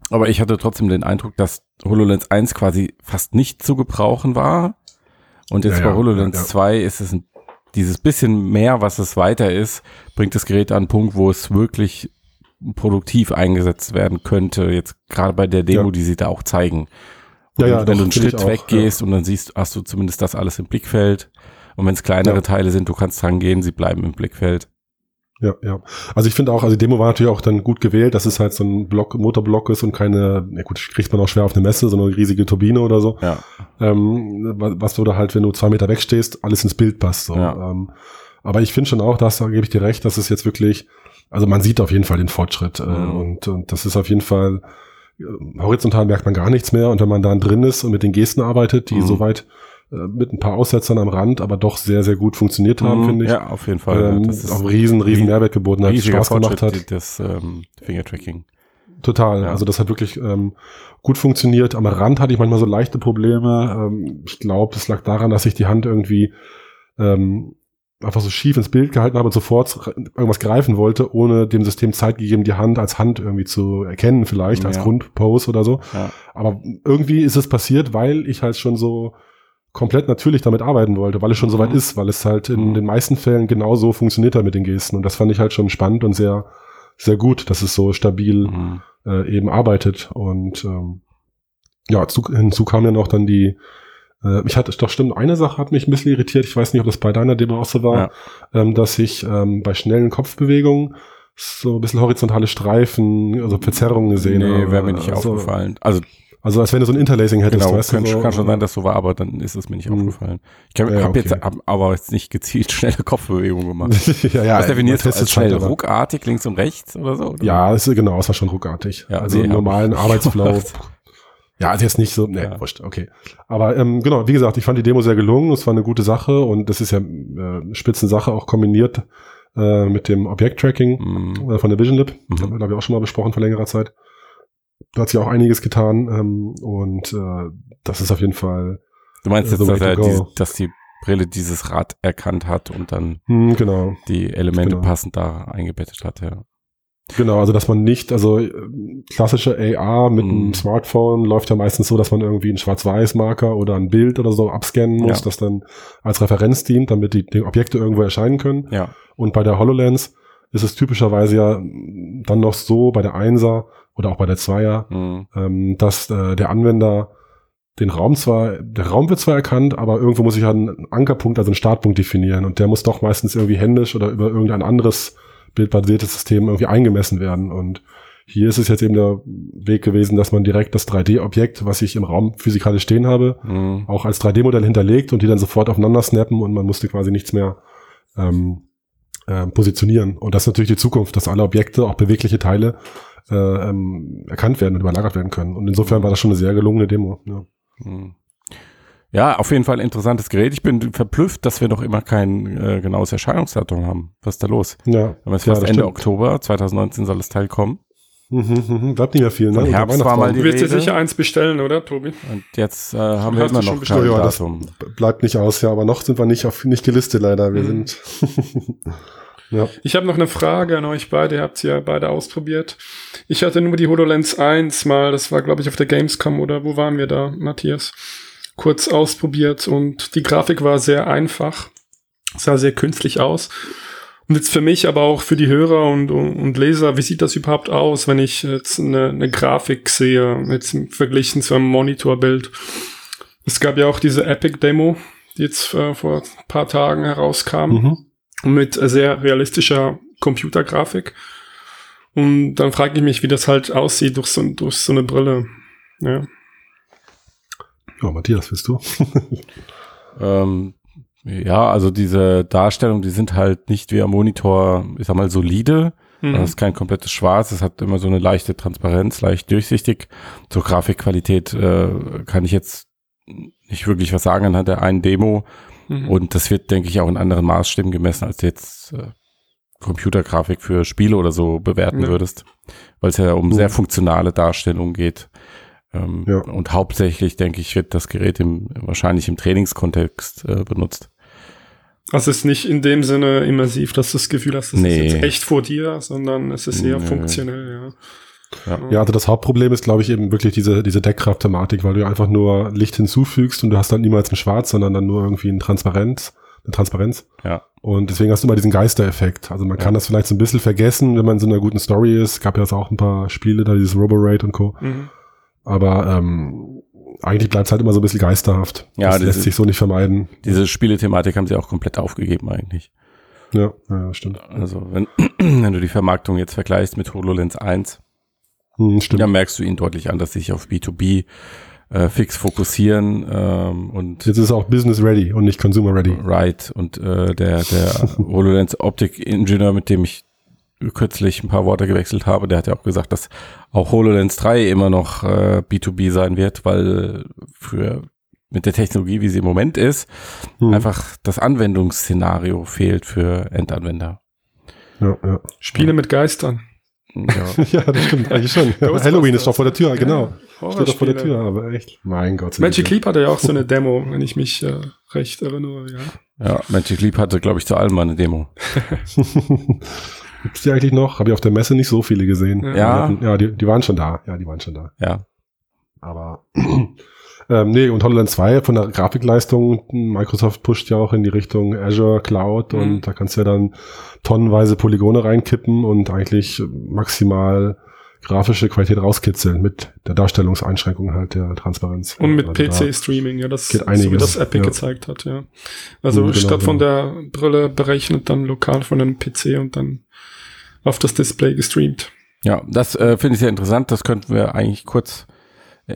A: Aber ich hatte trotzdem den Eindruck, dass HoloLens 1 quasi fast nicht zu gebrauchen war. Und jetzt
C: Ja,
A: bei
C: ja,
A: HoloLens
C: ja, ja.
A: 2 ist es ein, dieses bisschen mehr, was es weiter ist, bringt das Gerät an einen Punkt, wo es wirklich produktiv eingesetzt werden könnte. Jetzt gerade bei der Demo,
C: Ja.
A: die sie da auch zeigen.
C: Ja,
A: Und
C: ja,
A: wenn
C: doch,
A: du einen Schritt
C: auch,
A: weggehst und dann siehst, hast du zumindest das alles im Blickfeld. Und wenn es kleinere
C: Ja.
A: Teile sind, du kannst dran gehen, sie bleiben im Blickfeld.
C: Ja, ja. Also ich finde auch, also die Demo war natürlich auch dann gut gewählt, dass es halt so ein Block, Motorblock ist und keine, na gut, kriegt man auch schwer auf eine Messe, so eine riesige Turbine oder so.
A: Ja.
C: Ähm, wa- was du da halt, wenn du zwei Meter wegstehst, alles ins Bild passt. So.
A: Ja.
C: Ähm, aber ich finde schon auch, dass, da gebe ich dir recht, dass es jetzt wirklich, also man sieht auf jeden Fall den Fortschritt äh,
A: Mhm.
C: und, und das ist auf jeden Fall, äh, horizontal merkt man gar nichts mehr und wenn man dann drin ist und mit den Gesten arbeitet, die
A: Mhm.
C: soweit mit ein paar Aussetzern am Rand, aber doch sehr, sehr gut funktioniert haben,
A: Mhm.
C: finde ich.
A: Ja, auf jeden Fall.
C: ähm,
A: das ist
C: auch riesen, riesen
A: rie-
C: Mehrwert geboten hat, Spaß gemacht hat.
A: das ähm, Fingertracking.
C: Total.
A: Ja.
C: Also das hat wirklich ähm, gut funktioniert. Am Rand hatte ich manchmal so leichte Probleme. Ähm, ich glaube, das lag daran, dass ich die Hand irgendwie ähm, einfach so schief ins Bild gehalten habe und sofort irgendwas greifen wollte, ohne dem System Zeit gegeben, die Hand als Hand irgendwie zu erkennen, vielleicht als
A: Ja.
C: Grundpose oder so.
A: Ja.
C: Aber irgendwie ist es passiert, weil ich halt schon so komplett natürlich damit arbeiten wollte, weil es schon soweit
A: Mhm.
C: ist, weil es halt in
A: Mhm.
C: den meisten Fällen genauso funktioniert hat mit den Gesten. Und das fand ich halt schon spannend und sehr, sehr gut, dass es so stabil
A: Mhm.
C: äh, eben arbeitet. Und ähm, ja, zu, hinzu kam ja noch dann die, äh, ich hatte doch stimmt, eine Sache hat mich ein bisschen irritiert, ich weiß nicht, ob das bei deiner Demo auch so war, ähm, dass ich ähm, bei schnellen Kopfbewegungen so ein bisschen horizontale Streifen, also Verzerrungen gesehen
A: Nee,
C: habe.
A: wäre mir nicht
C: also,
A: aufgefallen. Also
C: Also als wenn du so ein Interlacing hättest,
A: genau,
C: weißt
A: kann.
C: So,
A: kann schon sein, dass so war, aber dann ist es mir nicht
C: Mhm.
A: aufgefallen. Ich habe
C: Ja,
A: hab jetzt
C: okay.
A: hab aber jetzt nicht gezielt [LAUGHS] schnelle Kopfbewegungen gemacht. [LAUGHS]
C: ja, ja,
A: Was definierst du als schnell? Ruckartig links und rechts oder so? Oder?
C: Ja, ist, genau, es war schon ruckartig.
A: Ja,
C: also
A: nee,
C: im normalen [LAUGHS] Arbeitsflow. Ja, also jetzt nicht so, ne,
A: Ja.
C: wurscht, okay. Aber ähm, genau, wie gesagt, ich fand die Demo sehr gelungen, es war eine gute Sache und das ist ja äh, Spitzensache auch kombiniert äh, mit dem Objekt-Tracking
A: Mhm.
C: äh, von der Vision Lib.
A: Mhm.
C: Das haben wir, glaube ich, auch schon mal besprochen vor längerer Zeit. Da hat sich auch einiges getan ähm, und äh, das ist auf jeden Fall,
A: Du meinst
C: The
A: jetzt, dass, er diese, dass die Brille dieses Rad erkannt hat und dann
C: hm, genau,
A: die Elemente
C: Genau.
A: passend da eingebettet hat, ja.
C: Genau, also dass man nicht, also äh, klassische AR mit
A: Mhm.
C: einem Smartphone läuft ja meistens so, dass man irgendwie einen Schwarz-Weiß-Marker oder ein Bild oder so abscannen muss,
A: Ja.
C: das dann als Referenz dient, damit die, die Objekte irgendwo erscheinen können.
A: Ja.
C: Und bei der HoloLens ist es typischerweise ja mm, dann noch so bei der Einser oder auch bei der Zweier,
A: Mhm.
C: ähm, dass äh, der Anwender den Raum zwar, der Raum wird zwar erkannt, aber irgendwo muss ich halt einen Ankerpunkt, also einen Startpunkt definieren und der muss doch meistens irgendwie händisch oder über irgendein anderes bildbasiertes System irgendwie eingemessen werden und hier ist es jetzt eben der Weg gewesen, dass man direkt das 3D-Objekt, was ich im Raum physikalisch stehen habe,
A: Mhm.
C: auch als 3D-Modell hinterlegt und die dann sofort aufeinander snappen und man musste quasi nichts mehr ähm, ähm, positionieren. Und das ist natürlich die Zukunft, dass alle Objekte, auch bewegliche Teile, äh, ähm, erkannt werden und überlagert werden können. Und insofern war das schon eine sehr gelungene Demo. Ja.
A: Mhm. Ja, auf jeden Fall ein interessantes Gerät. Ich bin verblüfft, dass wir noch immer kein äh, genaues Erscheinungsdatum haben. Was ist da los?
C: Ja,
A: Wir haben jetzt
C: Ja,
A: fast Ende
C: stimmt.
A: Oktober 2019 soll das Teil kommen.
C: Mhm, mhm, bleibt nicht mehr viel, ne?
A: Von Herbst war mal die
D: Du wirst dir sicher eins bestellen, oder, Tobi?
A: Und jetzt äh, haben wir immer noch kein
C: Ja, das-
A: Datum.
C: Bleibt nicht aus, ja, aber noch sind wir nicht auf nicht gelistet leider. Wir
D: Mhm.
C: sind [LAUGHS] ja.
D: Ich habe noch eine Frage an euch beide. Ihr habt sie ja beide ausprobiert. Ich hatte nur die HoloLens 1 mal, das war glaube ich auf der Gamescom oder wo waren wir da, Matthias? Kurz ausprobiert und die Grafik war sehr einfach, sah sehr künstlich aus. Und jetzt für mich, aber auch für die Hörer und, und, und Leser, wie sieht das überhaupt aus, wenn ich jetzt eine, eine Grafik sehe, jetzt verglichen zu einem Monitorbild? Es gab ja auch diese Epic-Demo, die jetzt äh, vor ein paar Tagen herauskam
C: Mhm.
D: Mit sehr realistischer Computergrafik. Und dann frage ich mich, wie das halt aussieht durch so, durch so eine Brille. Ja.
C: Ja, Matthias, bist du? [LAUGHS]
A: Ähm, ja, also diese Darstellungen, die sind halt nicht wie am Monitor, ich sag mal, solide.
D: Mhm.
A: Das ist kein komplettes Schwarz, es hat immer so eine leichte Transparenz, leicht durchsichtig. Zur Grafikqualität äh, kann ich jetzt nicht wirklich was sagen anhand der einen Demo.
D: Mhm.
A: Und das wird, denke ich, auch in anderen Maßstäben gemessen, als du jetzt äh, Computergrafik für Spiele oder so bewerten
D: Ja.
A: würdest. Weil es ja um
C: Mhm.
A: sehr funktionale Darstellungen geht. Ähm,
C: Ja.
A: Und hauptsächlich, denke ich, wird das Gerät im, wahrscheinlich im Trainingskontext äh, benutzt.
D: Also es ist nicht in dem Sinne immersiv, dass du das Gefühl hast, es
A: Nee.
D: ist jetzt echt vor dir, sondern es ist eher
A: Nö.
D: funktionell, ja.
C: Ja, also das Hauptproblem ist, glaube ich, eben wirklich diese, diese Deckkraft-Thematik, weil du einfach nur Licht hinzufügst und du hast dann niemals ein Schwarz, sondern dann nur irgendwie ein Transparenz, eine Transparenz.
A: Ja.
C: Und deswegen hast du immer diesen Geistereffekt. Also man kann
A: Ja.
C: das vielleicht so ein bisschen vergessen, wenn man in so einer guten Story ist. Gab ja auch ein paar Spiele, da dieses Robo-Raid und Co.
D: Mhm.
C: Aber ähm, eigentlich bleibt es halt immer so ein bisschen geisterhaft.
A: Ja,
C: das
A: das
C: lässt sich so nicht vermeiden.
A: Diese Spielethematik haben sie auch komplett aufgegeben eigentlich.
C: Ja, ja stimmt.
A: Also wenn, [CLEARS THROAT] wenn du die Vermarktung jetzt vergleichst mit HoloLens 1,
C: Hm, stimmt.
A: dann merkst du ihnen deutlich an, dass sie sich auf B2B äh, fix fokussieren ähm, und
C: Jetzt ist es auch Business ready und nicht Consumer ready.
A: Right und äh, der der [LAUGHS] HoloLens Optik Ingenieur, mit dem ich kürzlich ein paar Worte gewechselt habe, der hat ja auch gesagt, dass auch HoloLens 3 immer noch äh, B2B sein wird, weil für mit der Technologie, wie sie im Moment ist,
C: Hm.
A: einfach das Anwendungsszenario fehlt für Endanwender.
C: Ja, ja.
D: Spiele mit Geistern.
A: Ja. [LAUGHS]
C: ja, das stimmt eigentlich schon. [LAUGHS] Halloween ist doch vor der Tür, genau.
D: Ja,
C: Steht doch vor der. Tür, aber echt. Mein Gott.
D: Magic Leap hatte ja auch so eine [LAUGHS] Demo, wenn ich mich äh, recht erinnere, ja.
A: ja, Magic Leap hatte, glaube ich, zu allem mal eine Demo.
C: Gibt's die eigentlich noch? Habe ich auf der Messe nicht so viele gesehen.
D: Ja.
C: Die hatten- ja, die, die waren schon da. Ja, die waren schon da.
A: Ja,
C: Aber [CLEARS THROAT] ähm, nee, und HoloLens 2 von der Grafikleistung, Microsoft pusht ja auch in die Richtung Azure Cloud
D: Mhm.
C: und da kannst du ja dann tonnenweise Polygone reinkippen und eigentlich maximal grafische Qualität rauskitzeln mit der Darstellungseinschränkung halt der Transparenz.
D: Und mit
C: Also
D: PC-Streaming, ja, das
C: geht
D: so wie
C: einiges,
D: das Epic
C: ja.
D: gezeigt hat, ja. Also
C: Mhm, genau,
D: statt von
C: genau.
D: der Brille berechnet, dann lokal von einem PC und dann auf das Display gestreamt.
A: ja, das äh, finde ich sehr interessant. Das könnten wir eigentlich kurz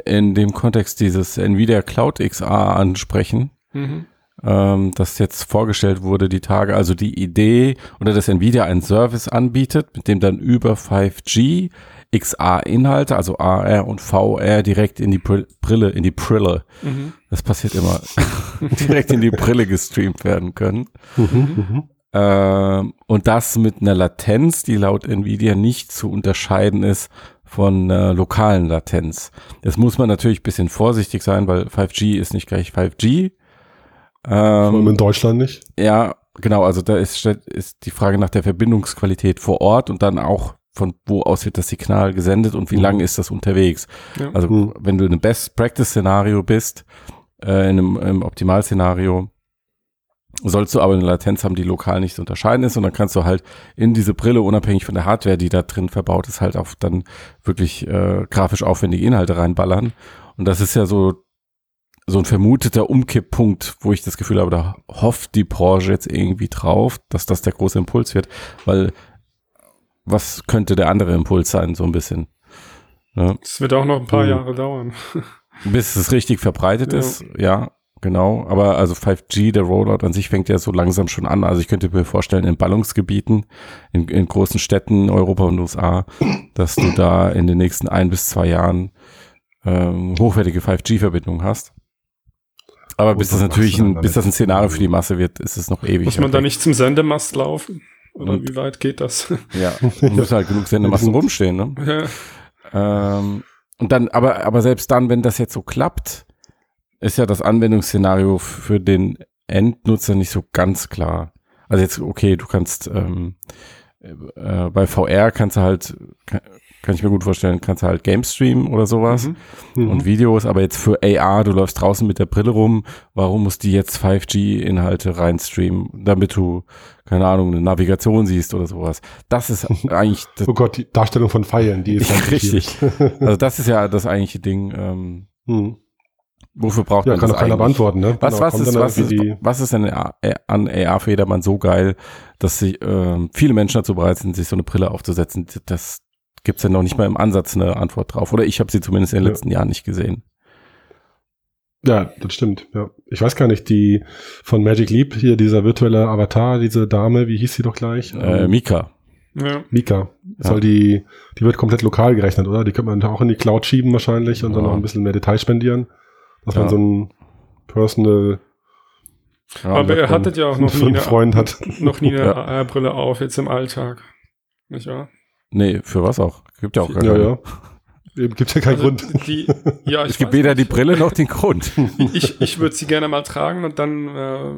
A: in dem Kontext dieses Nvidia Cloud XR ansprechen.
D: Mhm.
A: ähm, das jetzt vorgestellt wurde die Tage, also die Idee oder dass Nvidia einen Service anbietet, mit dem dann über 5G XR-Inhalte, also AR und VR direkt in die Brill- Brille, in die Brille,
D: Mhm.
A: das passiert immer, [LAUGHS] direkt in die Brille gestreamt werden können.
C: Mhm, mhm.
A: Ähm, und das mit einer Latenz, die laut Nvidia nicht zu unterscheiden ist von äh, lokalen Latenz. Das muss man natürlich ein bisschen vorsichtig sein, weil 5G ist nicht gleich 5G.
C: Vor allem
A: Ähm,
C: in Deutschland nicht.
A: ja, genau, also da ist, ist die Frage nach der Verbindungsqualität vor Ort und dann auch von wo aus wird das Signal gesendet und wie
C: Mhm.
A: lang ist das unterwegs.
D: Ja.
A: Also
C: Mhm.
A: wenn du in einem Best-Practice-Szenario bist, äh, in einem im Optimalszenario, sollst du aber eine Latenz haben, die lokal nicht zu unterscheiden ist und dann kannst du halt in diese Brille, unabhängig von der Hardware, die da drin verbaut ist, halt auch dann wirklich äh, grafisch aufwendige Inhalte reinballern. Und das ist ja so so ein vermuteter Umkipppunkt, wo ich das Gefühl habe, da hofft die Branche jetzt irgendwie drauf, dass das der große Impuls wird, weil was könnte der andere Impuls sein, so ein bisschen. Ne?
D: Das wird auch noch ein paar
C: Mhm.
D: Jahre dauern. [LAUGHS]
A: Bis es richtig verbreitet
D: Ja.
A: ist, ja, genau. Aber also 5G, der Rollout an sich fängt ja so langsam schon an. Also ich könnte mir vorstellen, in Ballungsgebieten, in, in großen Städten Europa und USA, dass du da in den nächsten ein bis zwei Jahren ähm, hochwertige 5G-Verbindungen hast. Aber bis das natürlich ein, bis das ein? Szenario für die Masse wird, ist es noch ewig.
D: Muss man da nicht zum Sendemast laufen? Oder
A: Und-
D: wie weit geht das?
A: Ja, [LAUGHS] da müssen halt genug Sendemassen rumstehen, ne?
D: ja.
A: Ähm, und dann, aber, aber selbst dann, wenn das jetzt so klappt, ist ja das Anwendungsszenario für den Endnutzer nicht so ganz klar. Also jetzt, okay, du kannst ähm, äh, bei VR kannst du halt, kann, kann ich mir gut vorstellen, kannst du halt Game streamen oder sowas
D: Mhm.
A: und Videos, aber jetzt für AR, du läufst draußen mit der Brille rum, warum muss die jetzt 5G-Inhalte reinstreamen, damit du, keine Ahnung, eine Navigation siehst oder sowas. Das ist [LAUGHS] eigentlich das,
C: Oh Gott, die Darstellung von Pfeilen, die ist [LAUGHS] halt
A: richtig. [LAUGHS] Also das ist ja das eigentliche Ding. Ähm,
C: Hm.
A: Wofür braucht
C: Ja,
A: man
C: kann
A: das
C: doch keiner
A: eigentlich?
C: beantworten, ne?
A: Was,
C: Genau,
A: was, ist, was, ist, was ist denn an AR für jedermann so geil, dass sich ähm, viele Menschen dazu bereit sind, sich so eine Brille aufzusetzen? Das gibt's ja noch nicht mal im Ansatz eine Antwort drauf. Oder ich habe sie zumindest in den
C: Ja.
A: letzten Jahren nicht gesehen.
C: ja, das stimmt, ja. Ich weiß gar nicht, die von Magic Leap, hier dieser virtuelle Avatar, diese Dame, wie hieß sie doch gleich?
A: Äh,
C: Ähm,
A: Mika.
D: ja.
C: Mika.
A: Ja.
C: Soll die, die wird komplett lokal gerechnet, oder? Die könnte man da auch in die Cloud schieben wahrscheinlich und dann
A: Ja.
C: noch ein bisschen mehr Detail spendieren. Dass
A: Ja.
C: man so ein Personal
A: Ja,
D: Aber ihr
C: man
D: hattet ja auch noch nie
C: einen
D: eine,
C: Freund hat.
D: noch nie eine [LAUGHS]
A: Ja.
D: AR-Brille auf, jetzt im Alltag. Nicht wahr?
A: nee, für was auch? Gibt ja auch gar
C: Ja,
A: keine.
C: ja. Eben, Gibt ja keinen
D: Also
C: Grund.
D: Die, ja, ich
A: Es gibt weder die
D: nicht.
A: Brille noch den Grund. [LAUGHS]
D: Ich, ich würde sie gerne mal tragen und dann äh,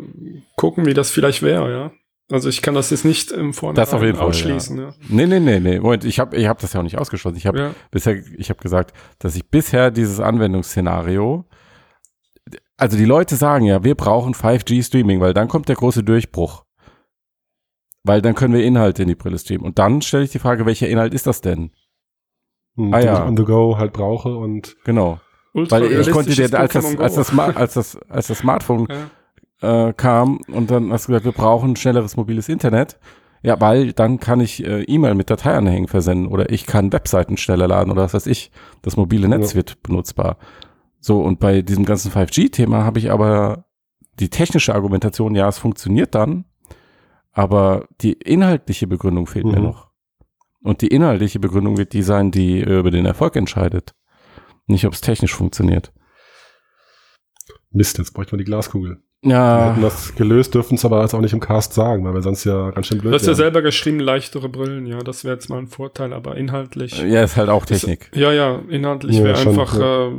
D: gucken, wie das vielleicht wäre, ja. Also ich kann das jetzt nicht im
A: auf jeden Fall,
D: ausschließen, ja.
A: nee, nee, nee, nee. Moment, ich habe ich hab das ja auch nicht ausgeschlossen. Ich habe
D: ja.
A: bisher, ich habe gesagt, dass ich bisher dieses Anwendungsszenario, also die Leute sagen ja, wir brauchen 5G Streaming, weil dann kommt der große Durchbruch. Weil dann können wir Inhalte in die Brille streamen. Und dann stelle ich die Frage, welcher Inhalt ist das denn?
C: Hm,
A: Ah,
C: den
A: ja.
C: ich on the go halt brauche und
A: Genau.
D: Ultra
A: Weil ich konnte dir, als das, als das, als das, als das Smartphone
D: ja.
A: äh, kam und dann hast du gesagt, wir brauchen schnelleres mobiles Internet. Ja, weil dann kann ich äh, E-Mail mit Dateianhängen versenden oder ich kann Webseiten schneller laden oder was weiß ich. Das mobile Netz
C: Ja.
A: wird benutzbar. So, und bei diesem ganzen 5G-Thema habe ich aber die technische Argumentation, ja, es funktioniert dann, aber die inhaltliche Begründung fehlt mir
C: Mhm.
A: noch. Und die inhaltliche Begründung wird die sein, die äh, über den Erfolg entscheidet. Nicht, ob es technisch funktioniert.
C: Mist, jetzt bräuchte man die Glaskugel. Wir
A: Ja,
C: hätten das gelöst, dürfen es aber jetzt auch nicht im Cast sagen, weil wir sonst ja ganz schön blöd
D: Du hast ja selber geschrieben, leichtere Brillen, ja, das wäre jetzt mal ein Vorteil, aber inhaltlich.
A: ja, ist halt auch Technik.
D: Ist, ja, ja, inhaltlich
C: Ja,
D: wäre einfach äh,
A: Ja,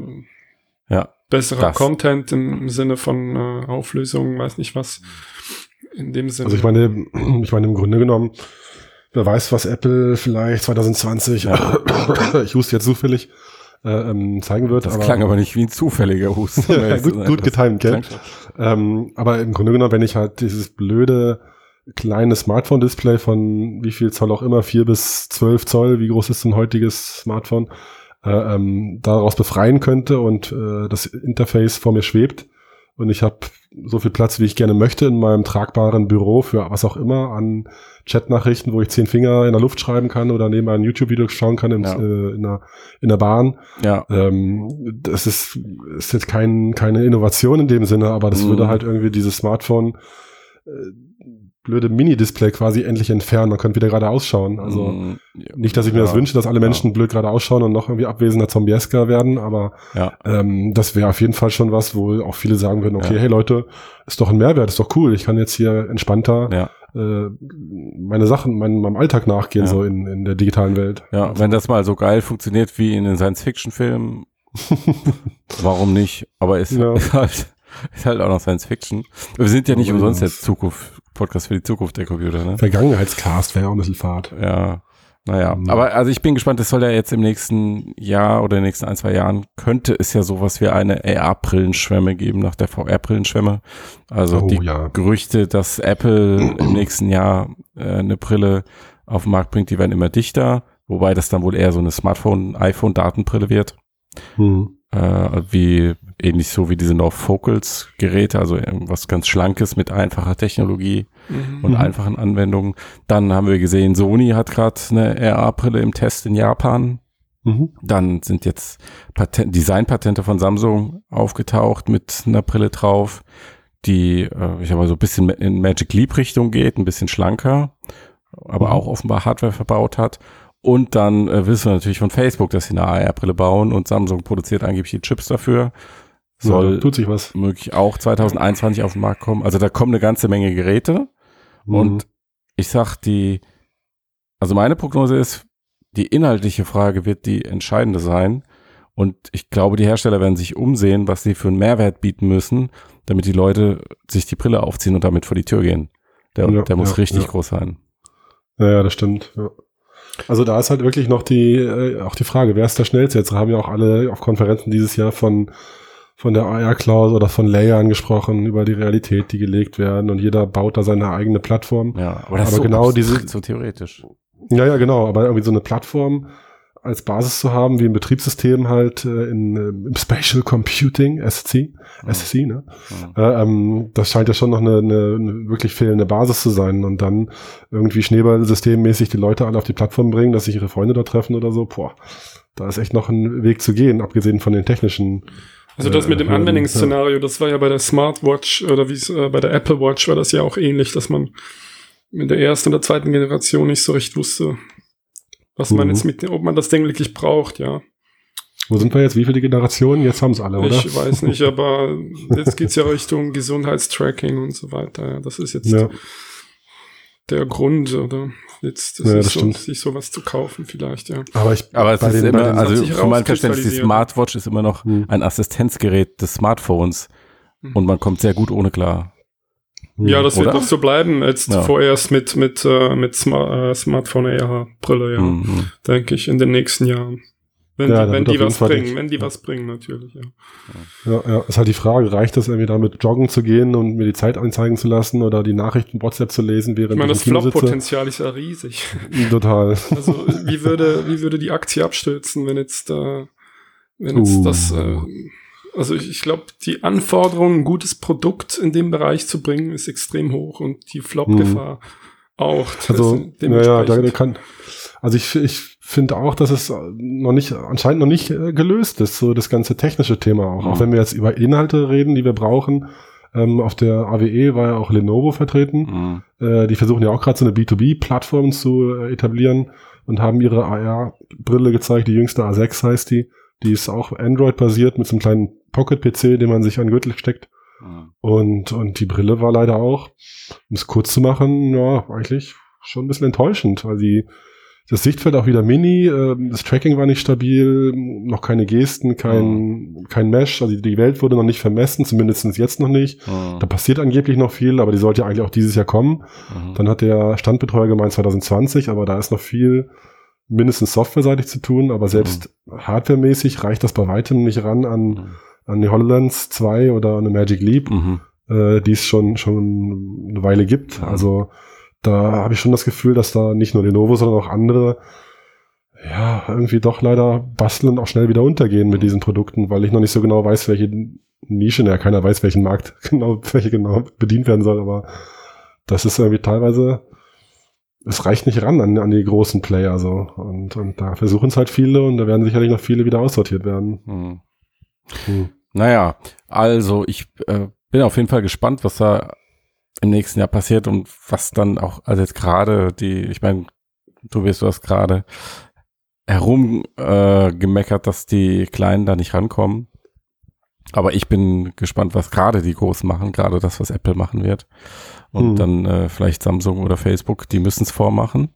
D: besserer
A: das.
D: Content im Sinne von äh, Auflösung, weiß nicht was. In dem Sinne.
C: Also ich meine, [CLEARS THROAT] ich meine im Grunde genommen, wer weiß, was Apple vielleicht 2020, [COUGHS] ich wusste jetzt zufällig, äh, ähm, zeigen wird.
A: Das klang aber nicht wie ein zufälliger Husten. [LAUGHS]
C: ja, gut, gut getimt, gell? Ähm, aber im Grunde genommen, wenn ich halt dieses blöde kleine Smartphone-Display von wie viel Zoll auch immer, 4 bis 12 Zoll, wie groß ist ein heutiges Smartphone, äh, ähm, daraus befreien könnte und äh, das Interface vor mir schwebt und ich habe so viel Platz, wie ich gerne möchte in meinem tragbaren Büro für was auch immer an Chatnachrichten, wo ich zehn Finger in der Luft schreiben kann oder neben ein YouTube-Video schauen kann im,
A: Ja.
C: äh, in, der, in der Bahn.
A: Ja,
C: Ähm, das ist, ist jetzt kein, keine Innovation in dem Sinne, aber das
A: Mhm.
C: würde halt irgendwie dieses Smartphone äh, blöde Mini-Display quasi endlich entfernen. Man könnte wieder gerade ausschauen. Also
A: mm, ja.
C: nicht, dass ich mir
A: Ja.
C: das wünsche, dass alle Menschen blöd gerade ausschauen und noch irgendwie abwesender Zombiesker werden, aber
A: Ja.
C: ähm, das wäre auf jeden Fall schon was, wo auch viele sagen würden, okay,
A: Ja.
C: hey Leute, ist doch ein Mehrwert, ist doch cool. Ich kann jetzt hier entspannter
A: Ja,
C: äh, meine Sachen, mein, meinem Alltag nachgehen,
A: Ja.
C: so in, in der digitalen Welt.
A: ja, wenn das mal so geil funktioniert wie in den Science-Fiction-Filmen, [LAUGHS] warum nicht? Aber ist,
C: Ja. [LAUGHS]
A: ist halt ist halt auch noch Science-Fiction. Wir sind ja nicht umsonst jetzt Zukunft, Podcast für die Zukunft der Computer, ne?
C: Vergangenheitscast wäre auch ein bisschen Fahrt.
A: Ja. Naja,
C: Mhm.
A: aber also ich bin gespannt, das soll ja jetzt im nächsten Jahr oder in den nächsten ein, zwei Jahren, könnte es ja sowas wie eine AR-Brillenschwemme geben nach der VR-Brillenschwemme. Also
C: oh
A: die
C: ja.
A: Gerüchte, dass Apple im nächsten Jahr äh, eine Brille auf den Markt bringt, die werden immer dichter, wobei das dann wohl eher so eine Smartphone, iPhone-Datenbrille wird,
C: Hm.
A: Äh, wie ähnlich so wie diese No Focals Geräte, also irgendwas ganz Schlankes mit einfacher Technologie
D: Mhm.
A: und
C: Mhm.
A: einfachen Anwendungen. Dann haben wir gesehen, Sony hat gerade eine AR-Brille im Test in Japan.
C: Mhm.
A: Dann sind jetzt Patent Designpatente von Samsung aufgetaucht mit einer Brille drauf, die, äh, ich sag mal, so ein bisschen in Magic Leap Richtung geht, ein bisschen schlanker, aber
C: Mhm.
A: auch offenbar Hardware verbaut hat. Und dann äh, wissen wir natürlich von Facebook, dass sie eine AR-Brille bauen und Samsung produziert angeblich die Chips dafür. Soll
C: ja, tut sich was.
A: möglich auch 2021 auf den Markt kommen. Also da kommen eine ganze Menge Geräte. Und
C: Mhm.
A: ich sag die, also meine Prognose ist, die inhaltliche Frage wird die entscheidende sein. Und ich glaube, die Hersteller werden sich umsehen, was sie für einen Mehrwert bieten müssen, damit die Leute sich die Brille aufziehen und damit vor die Tür gehen. Der,
C: Ja,
A: der muss
C: ja,
A: richtig groß sein.
C: Ja, ja, das stimmt. Ja. Also da ist halt wirklich noch die, äh, auch die Frage, wer ist der schnellste? Jetzt haben ja auch alle auf Konferenzen dieses Jahr von, von der AR Cloud oder von Layern gesprochen, über die Realität, die gelegt werden und jeder baut da seine eigene Plattform.
A: Ja, aber das
C: Aber
A: ist so
C: genau diese-
A: so theoretisch.
C: Ja, ja, genau, aber irgendwie so eine Plattform als Basis zu haben, wie ein Betriebssystem halt äh, in, äh, im Spatial Computing, SC, SC, ne?
A: Ja.
C: Äh, ähm, das scheint ja schon noch eine, eine, eine wirklich fehlende Basis zu sein und dann irgendwie Schneeballsystemmäßig die Leute alle auf die Plattform bringen, dass sich ihre Freunde da treffen oder so, boah, da ist echt noch ein Weg zu gehen, abgesehen von den technischen.
D: Also das
C: äh,
D: mit dem
C: Hürden,
D: Anwendungsszenario, das war ja bei der Smartwatch oder wie es äh, bei der Apple Watch war das ja auch ähnlich, dass man mit der ersten oder zweiten Generation nicht so recht wusste, was man
C: Mhm.
D: jetzt mit, ob man das Ding wirklich braucht, ja.
C: Wo sind wir jetzt? Wie viele Generationen? Jetzt haben es alle, oder?
D: Ich weiß nicht, aber jetzt geht's ja Richtung Gesundheitstracking und so weiter. Ja, das ist jetzt
C: Ja.
D: der Grund, oder? Jetzt das
C: Ja,
D: ist
C: das
D: so, sich sowas zu kaufen vielleicht, ja.
C: Aber ich,
A: Aber es ist
C: den-
A: immer, also für mein Verständnis, die. Smartwatch ist immer noch
C: Hm.
A: ein Assistenzgerät des Smartphones
D: Mhm.
A: und man kommt sehr gut ohne klar.
D: Ja, das
A: Oder?
D: wird noch so bleiben. Jetzt
A: Ja.
D: vorerst mit, mit, äh, mit Sma äh, Smartphone AR-Brille, ja.
A: Mhm.
D: denke ich, in den nächsten Jahren. Wenn
C: Ja,
D: die, wenn die was
C: Fall
D: bringen, wenn die was bringen, natürlich, ja.
C: Ja, ja, ist halt die Frage, reicht das irgendwie damit joggen zu gehen und mir die Zeit anzeigen zu lassen oder die Nachrichten WhatsApp zu lesen, während
D: Ich meine,
C: ich
D: das? Flop-Potenzial ist ja riesig.
C: Total. [LAUGHS]
D: Also, wie würde, wie würde die Aktie abstürzen, wenn jetzt, äh, wenn jetzt
C: Uh.
D: das, äh, also ich, ich glaube, die Anforderung, ein gutes Produkt in dem Bereich zu bringen, ist extrem hoch und die Flop-Gefahr auch.
C: Also, ja, da, da kann, also ich, ich finde auch, dass es noch nicht, anscheinend noch nicht äh, gelöst ist, so das ganze technische Thema auch.
A: Mhm.
C: Auch wenn wir jetzt über Inhalte reden, die wir brauchen. Ähm, auf der AWE war ja auch Lenovo vertreten.
A: Mhm.
C: Äh, die versuchen ja auch gerade so eine B2B-Plattform zu äh, etablieren und haben ihre AR-Brille gezeigt. Die jüngste A6 heißt die. Die ist auch Android-basiert mit so einem kleinen Pocket-PC, den man sich an den Gürtel steckt.
A: Mhm.
C: Und, und die Brille war leider auch, um es kurz zu machen, ja, eigentlich schon ein bisschen enttäuschend, weil die, das Sichtfeld auch wieder mini, äh, das Tracking war nicht stabil, noch keine Gesten, kein, kein Mesh, also die Welt wurde noch nicht vermessen, zumindest jetzt noch nicht.
A: Mhm.
C: Da passiert angeblich noch viel, aber die sollte ja eigentlich auch dieses Jahr kommen.
A: Mhm.
C: Dann hat der Standbetreuer gemeint 2020, aber da ist noch viel mindestens softwareseitig zu tun, aber selbst hardwaremäßig reicht das bei weitem nicht ran an,
A: Mhm.
C: An die HoloLens 2 oder eine Magic Leap
A: Mhm.
C: äh, die es schon, schon eine Weile gibt. Also da habe ich schon das Gefühl, dass da nicht nur Lenovo, sondern auch andere ja, irgendwie doch leider basteln und auch schnell wieder untergehen mit
A: Mhm.
C: diesen Produkten, weil ich noch nicht so genau weiß, welche Nische, ja, keiner weiß, welchen Markt [LAUGHS] genau, welche genau bedient werden soll, aber das ist irgendwie teilweise, es reicht nicht ran an, an die großen Player so. Und, und da versuchen es halt viele und da werden sicherlich noch viele wieder aussortiert werden.
A: Mhm.
C: Hm.
A: Naja, also ich äh, bin auf jeden Fall gespannt, was da im nächsten Jahr passiert und was dann auch, also jetzt gerade die, ich meine, du wirst du hast gerade herum äh, dass die Kleinen da nicht rankommen. Aber ich bin gespannt, was gerade die Großen machen, gerade das, was Apple machen wird. Und
C: Hm.
A: dann äh, vielleicht Samsung oder Facebook, die müssen es vormachen.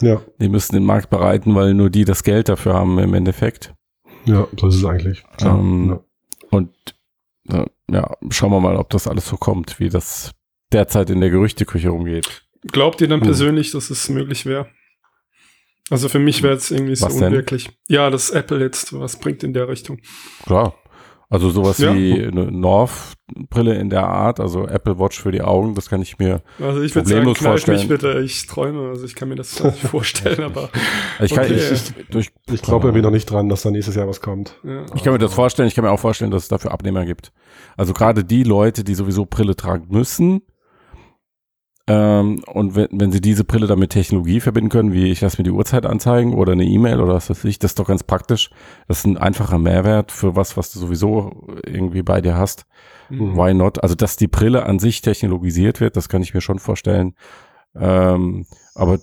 C: Ja,
A: Die müssen den Markt bereiten, weil nur die das Geld dafür haben im Endeffekt.
C: Ja, so ist es eigentlich. Klar,
A: Ähm,
C: ja.
A: Und äh, ja, schauen wir mal, ob das alles so kommt, wie das derzeit in der Gerüchteküche rumgeht.
D: Glaubt ihr dann
C: Hm.
D: persönlich, dass es möglich wäre? Also für mich wäre es irgendwie so
A: Was denn?
D: unwirklich. Ja, dass Apple jetzt was bringt in der Richtung.
A: Klar. Also sowas
D: Ja.
A: wie eine North-Brille in der Art, also Apple Watch für die Augen, das kann ich mir.
D: Also ich würde sagen,
A: Problemlos
D: kneif mich
A: vorstellen.
D: bitte, ich träume, also ich kann mir das nicht [LAUGHS] vorstellen, aber
A: ich, kann,
D: Okay.
A: ich, ich, durch,
C: Ich glaube irgendwie noch nicht dran, dass da nächstes Jahr was kommt.
D: ja.
A: ich kann mir das vorstellen, ich kann mir auch vorstellen, dass es dafür Abnehmer gibt. Also gerade die Leute, die sowieso Brille tragen müssen, ähm, und wenn, wenn sie diese Brille dann mit Technologie verbinden können, wie ich lasse mir die Uhrzeit anzeigen oder eine E-Mail oder was weiß ich, das ist doch ganz praktisch. Das ist ein einfacher Mehrwert für was, was du sowieso irgendwie bei dir hast.
D: Mhm.
A: Why not? Also, dass die Brille an sich technologisiert wird, das kann ich mir schon vorstellen. Ähm, aber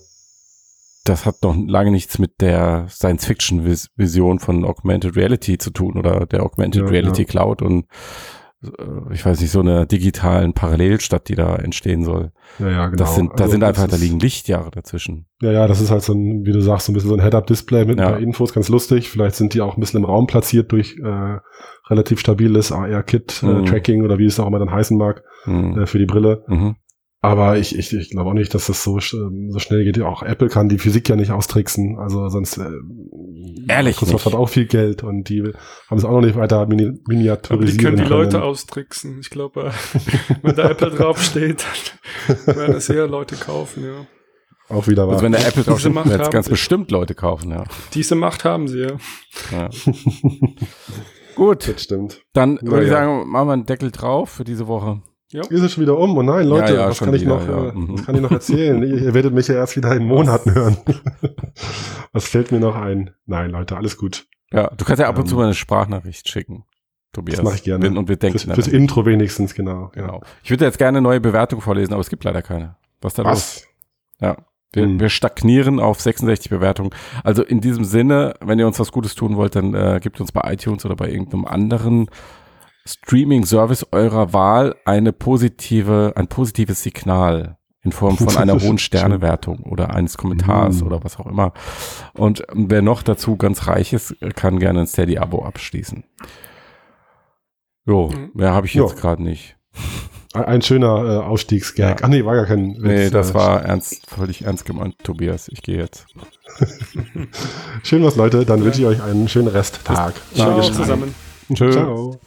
A: das hat noch lange nichts mit der Science-Fiction-Vision von Augmented Reality zu tun oder der Augmented
C: Ja,
A: Reality
C: ja.
A: Cloud und ich weiß nicht, so einer digitalen Parallelstadt, die da entstehen soll.
C: Ja, ja, genau.
A: Das sind, da
C: Also
A: sind einfach, da liegen Lichtjahre dazwischen.
C: Ja, ja, das ist halt so ein, wie du sagst, so ein bisschen so ein Head-Up-Display mit
A: Ja.
C: ein paar Infos, ganz lustig. Vielleicht sind die auch ein bisschen im Raum platziert durch äh, relativ stabiles
A: Mhm.
C: AR-Kit-Tracking oder wie es auch immer dann heißen mag
A: Hm.
C: äh, für die Brille.
A: Mhm.
C: Aber ich, ich, ich glaube auch nicht, dass das so, sch- so schnell geht. Auch Apple kann die Physik ja nicht austricksen. Also sonst äh,
A: Ehrlich
C: Microsoft
A: nicht.
C: hat auch viel Geld und die haben es auch noch nicht weiter mini
D: Aber die können die Leute
C: können.
D: austricksen. Ich glaube, äh, wenn da Apple draufsteht, dann werden es eher Leute kaufen, ja.
C: Auch wieder
A: Also
C: wahr.
A: wenn der Apple drauf
D: Diese
A: steht,
D: Macht
A: werden es ganz bestimmt Leute kaufen, ja.
D: Diese Macht haben sie, ja.
A: ja. [LAUGHS] Gut,
C: das stimmt.
A: dann würde ich
C: ja.
A: sagen, machen wir einen Deckel drauf für diese Woche.
C: Ist es schon wieder um? Oh nein, Leute,
A: Ja, ja,
C: was, kann ich
A: wieder,
C: noch,
A: ja.
C: äh,
A: Mhm.
C: kann ich noch erzählen? ihr, werdet mich ja erst wieder in Monaten hören. [LAUGHS] was fällt mir noch ein? Nein, Leute, alles gut.
A: Ja, du kannst ja ab und
C: Ähm,
A: zu mal eine Sprachnachricht schicken, Tobias.
C: Das mache ich gerne.
A: Und wir denken
C: Fürs, fürs. Intro wenigstens, genau.
A: Genau. Ich würde jetzt gerne eine neue Bewertung vorlesen, aber es gibt leider keine. Was da los? Ja. Wir,
C: Hm.
A: wir stagnieren auf 66 Bewertungen. Also in diesem Sinne, wenn ihr uns was Gutes tun wollt, dann äh, gebt uns bei iTunes oder bei irgendeinem anderen Streaming-Service eurer Wahl eine positive, ein positives Signal in Form von einer hohen Sternewertung oder eines Kommentars
C: Hm.
A: oder was auch immer. Und wer noch dazu ganz reich ist, kann gerne ein Steady-Abo abschließen. Jo,
D: Mhm.
A: mehr habe ich
C: Jo.
A: jetzt gerade nicht.
C: Ein, schöner äh, Ausstiegsgag.
A: Ja.
C: Ach nee, war gar kein Witz.
A: Nee, das
C: Äh,
A: war ernst, völlig ernst gemeint, Tobias. Ich gehe jetzt. [LAUGHS]
C: Schön was, Leute. Dann wünsche ich euch einen schönen Resttag.
D: Ciao zusammen.
A: Tschö.
C: Ciao.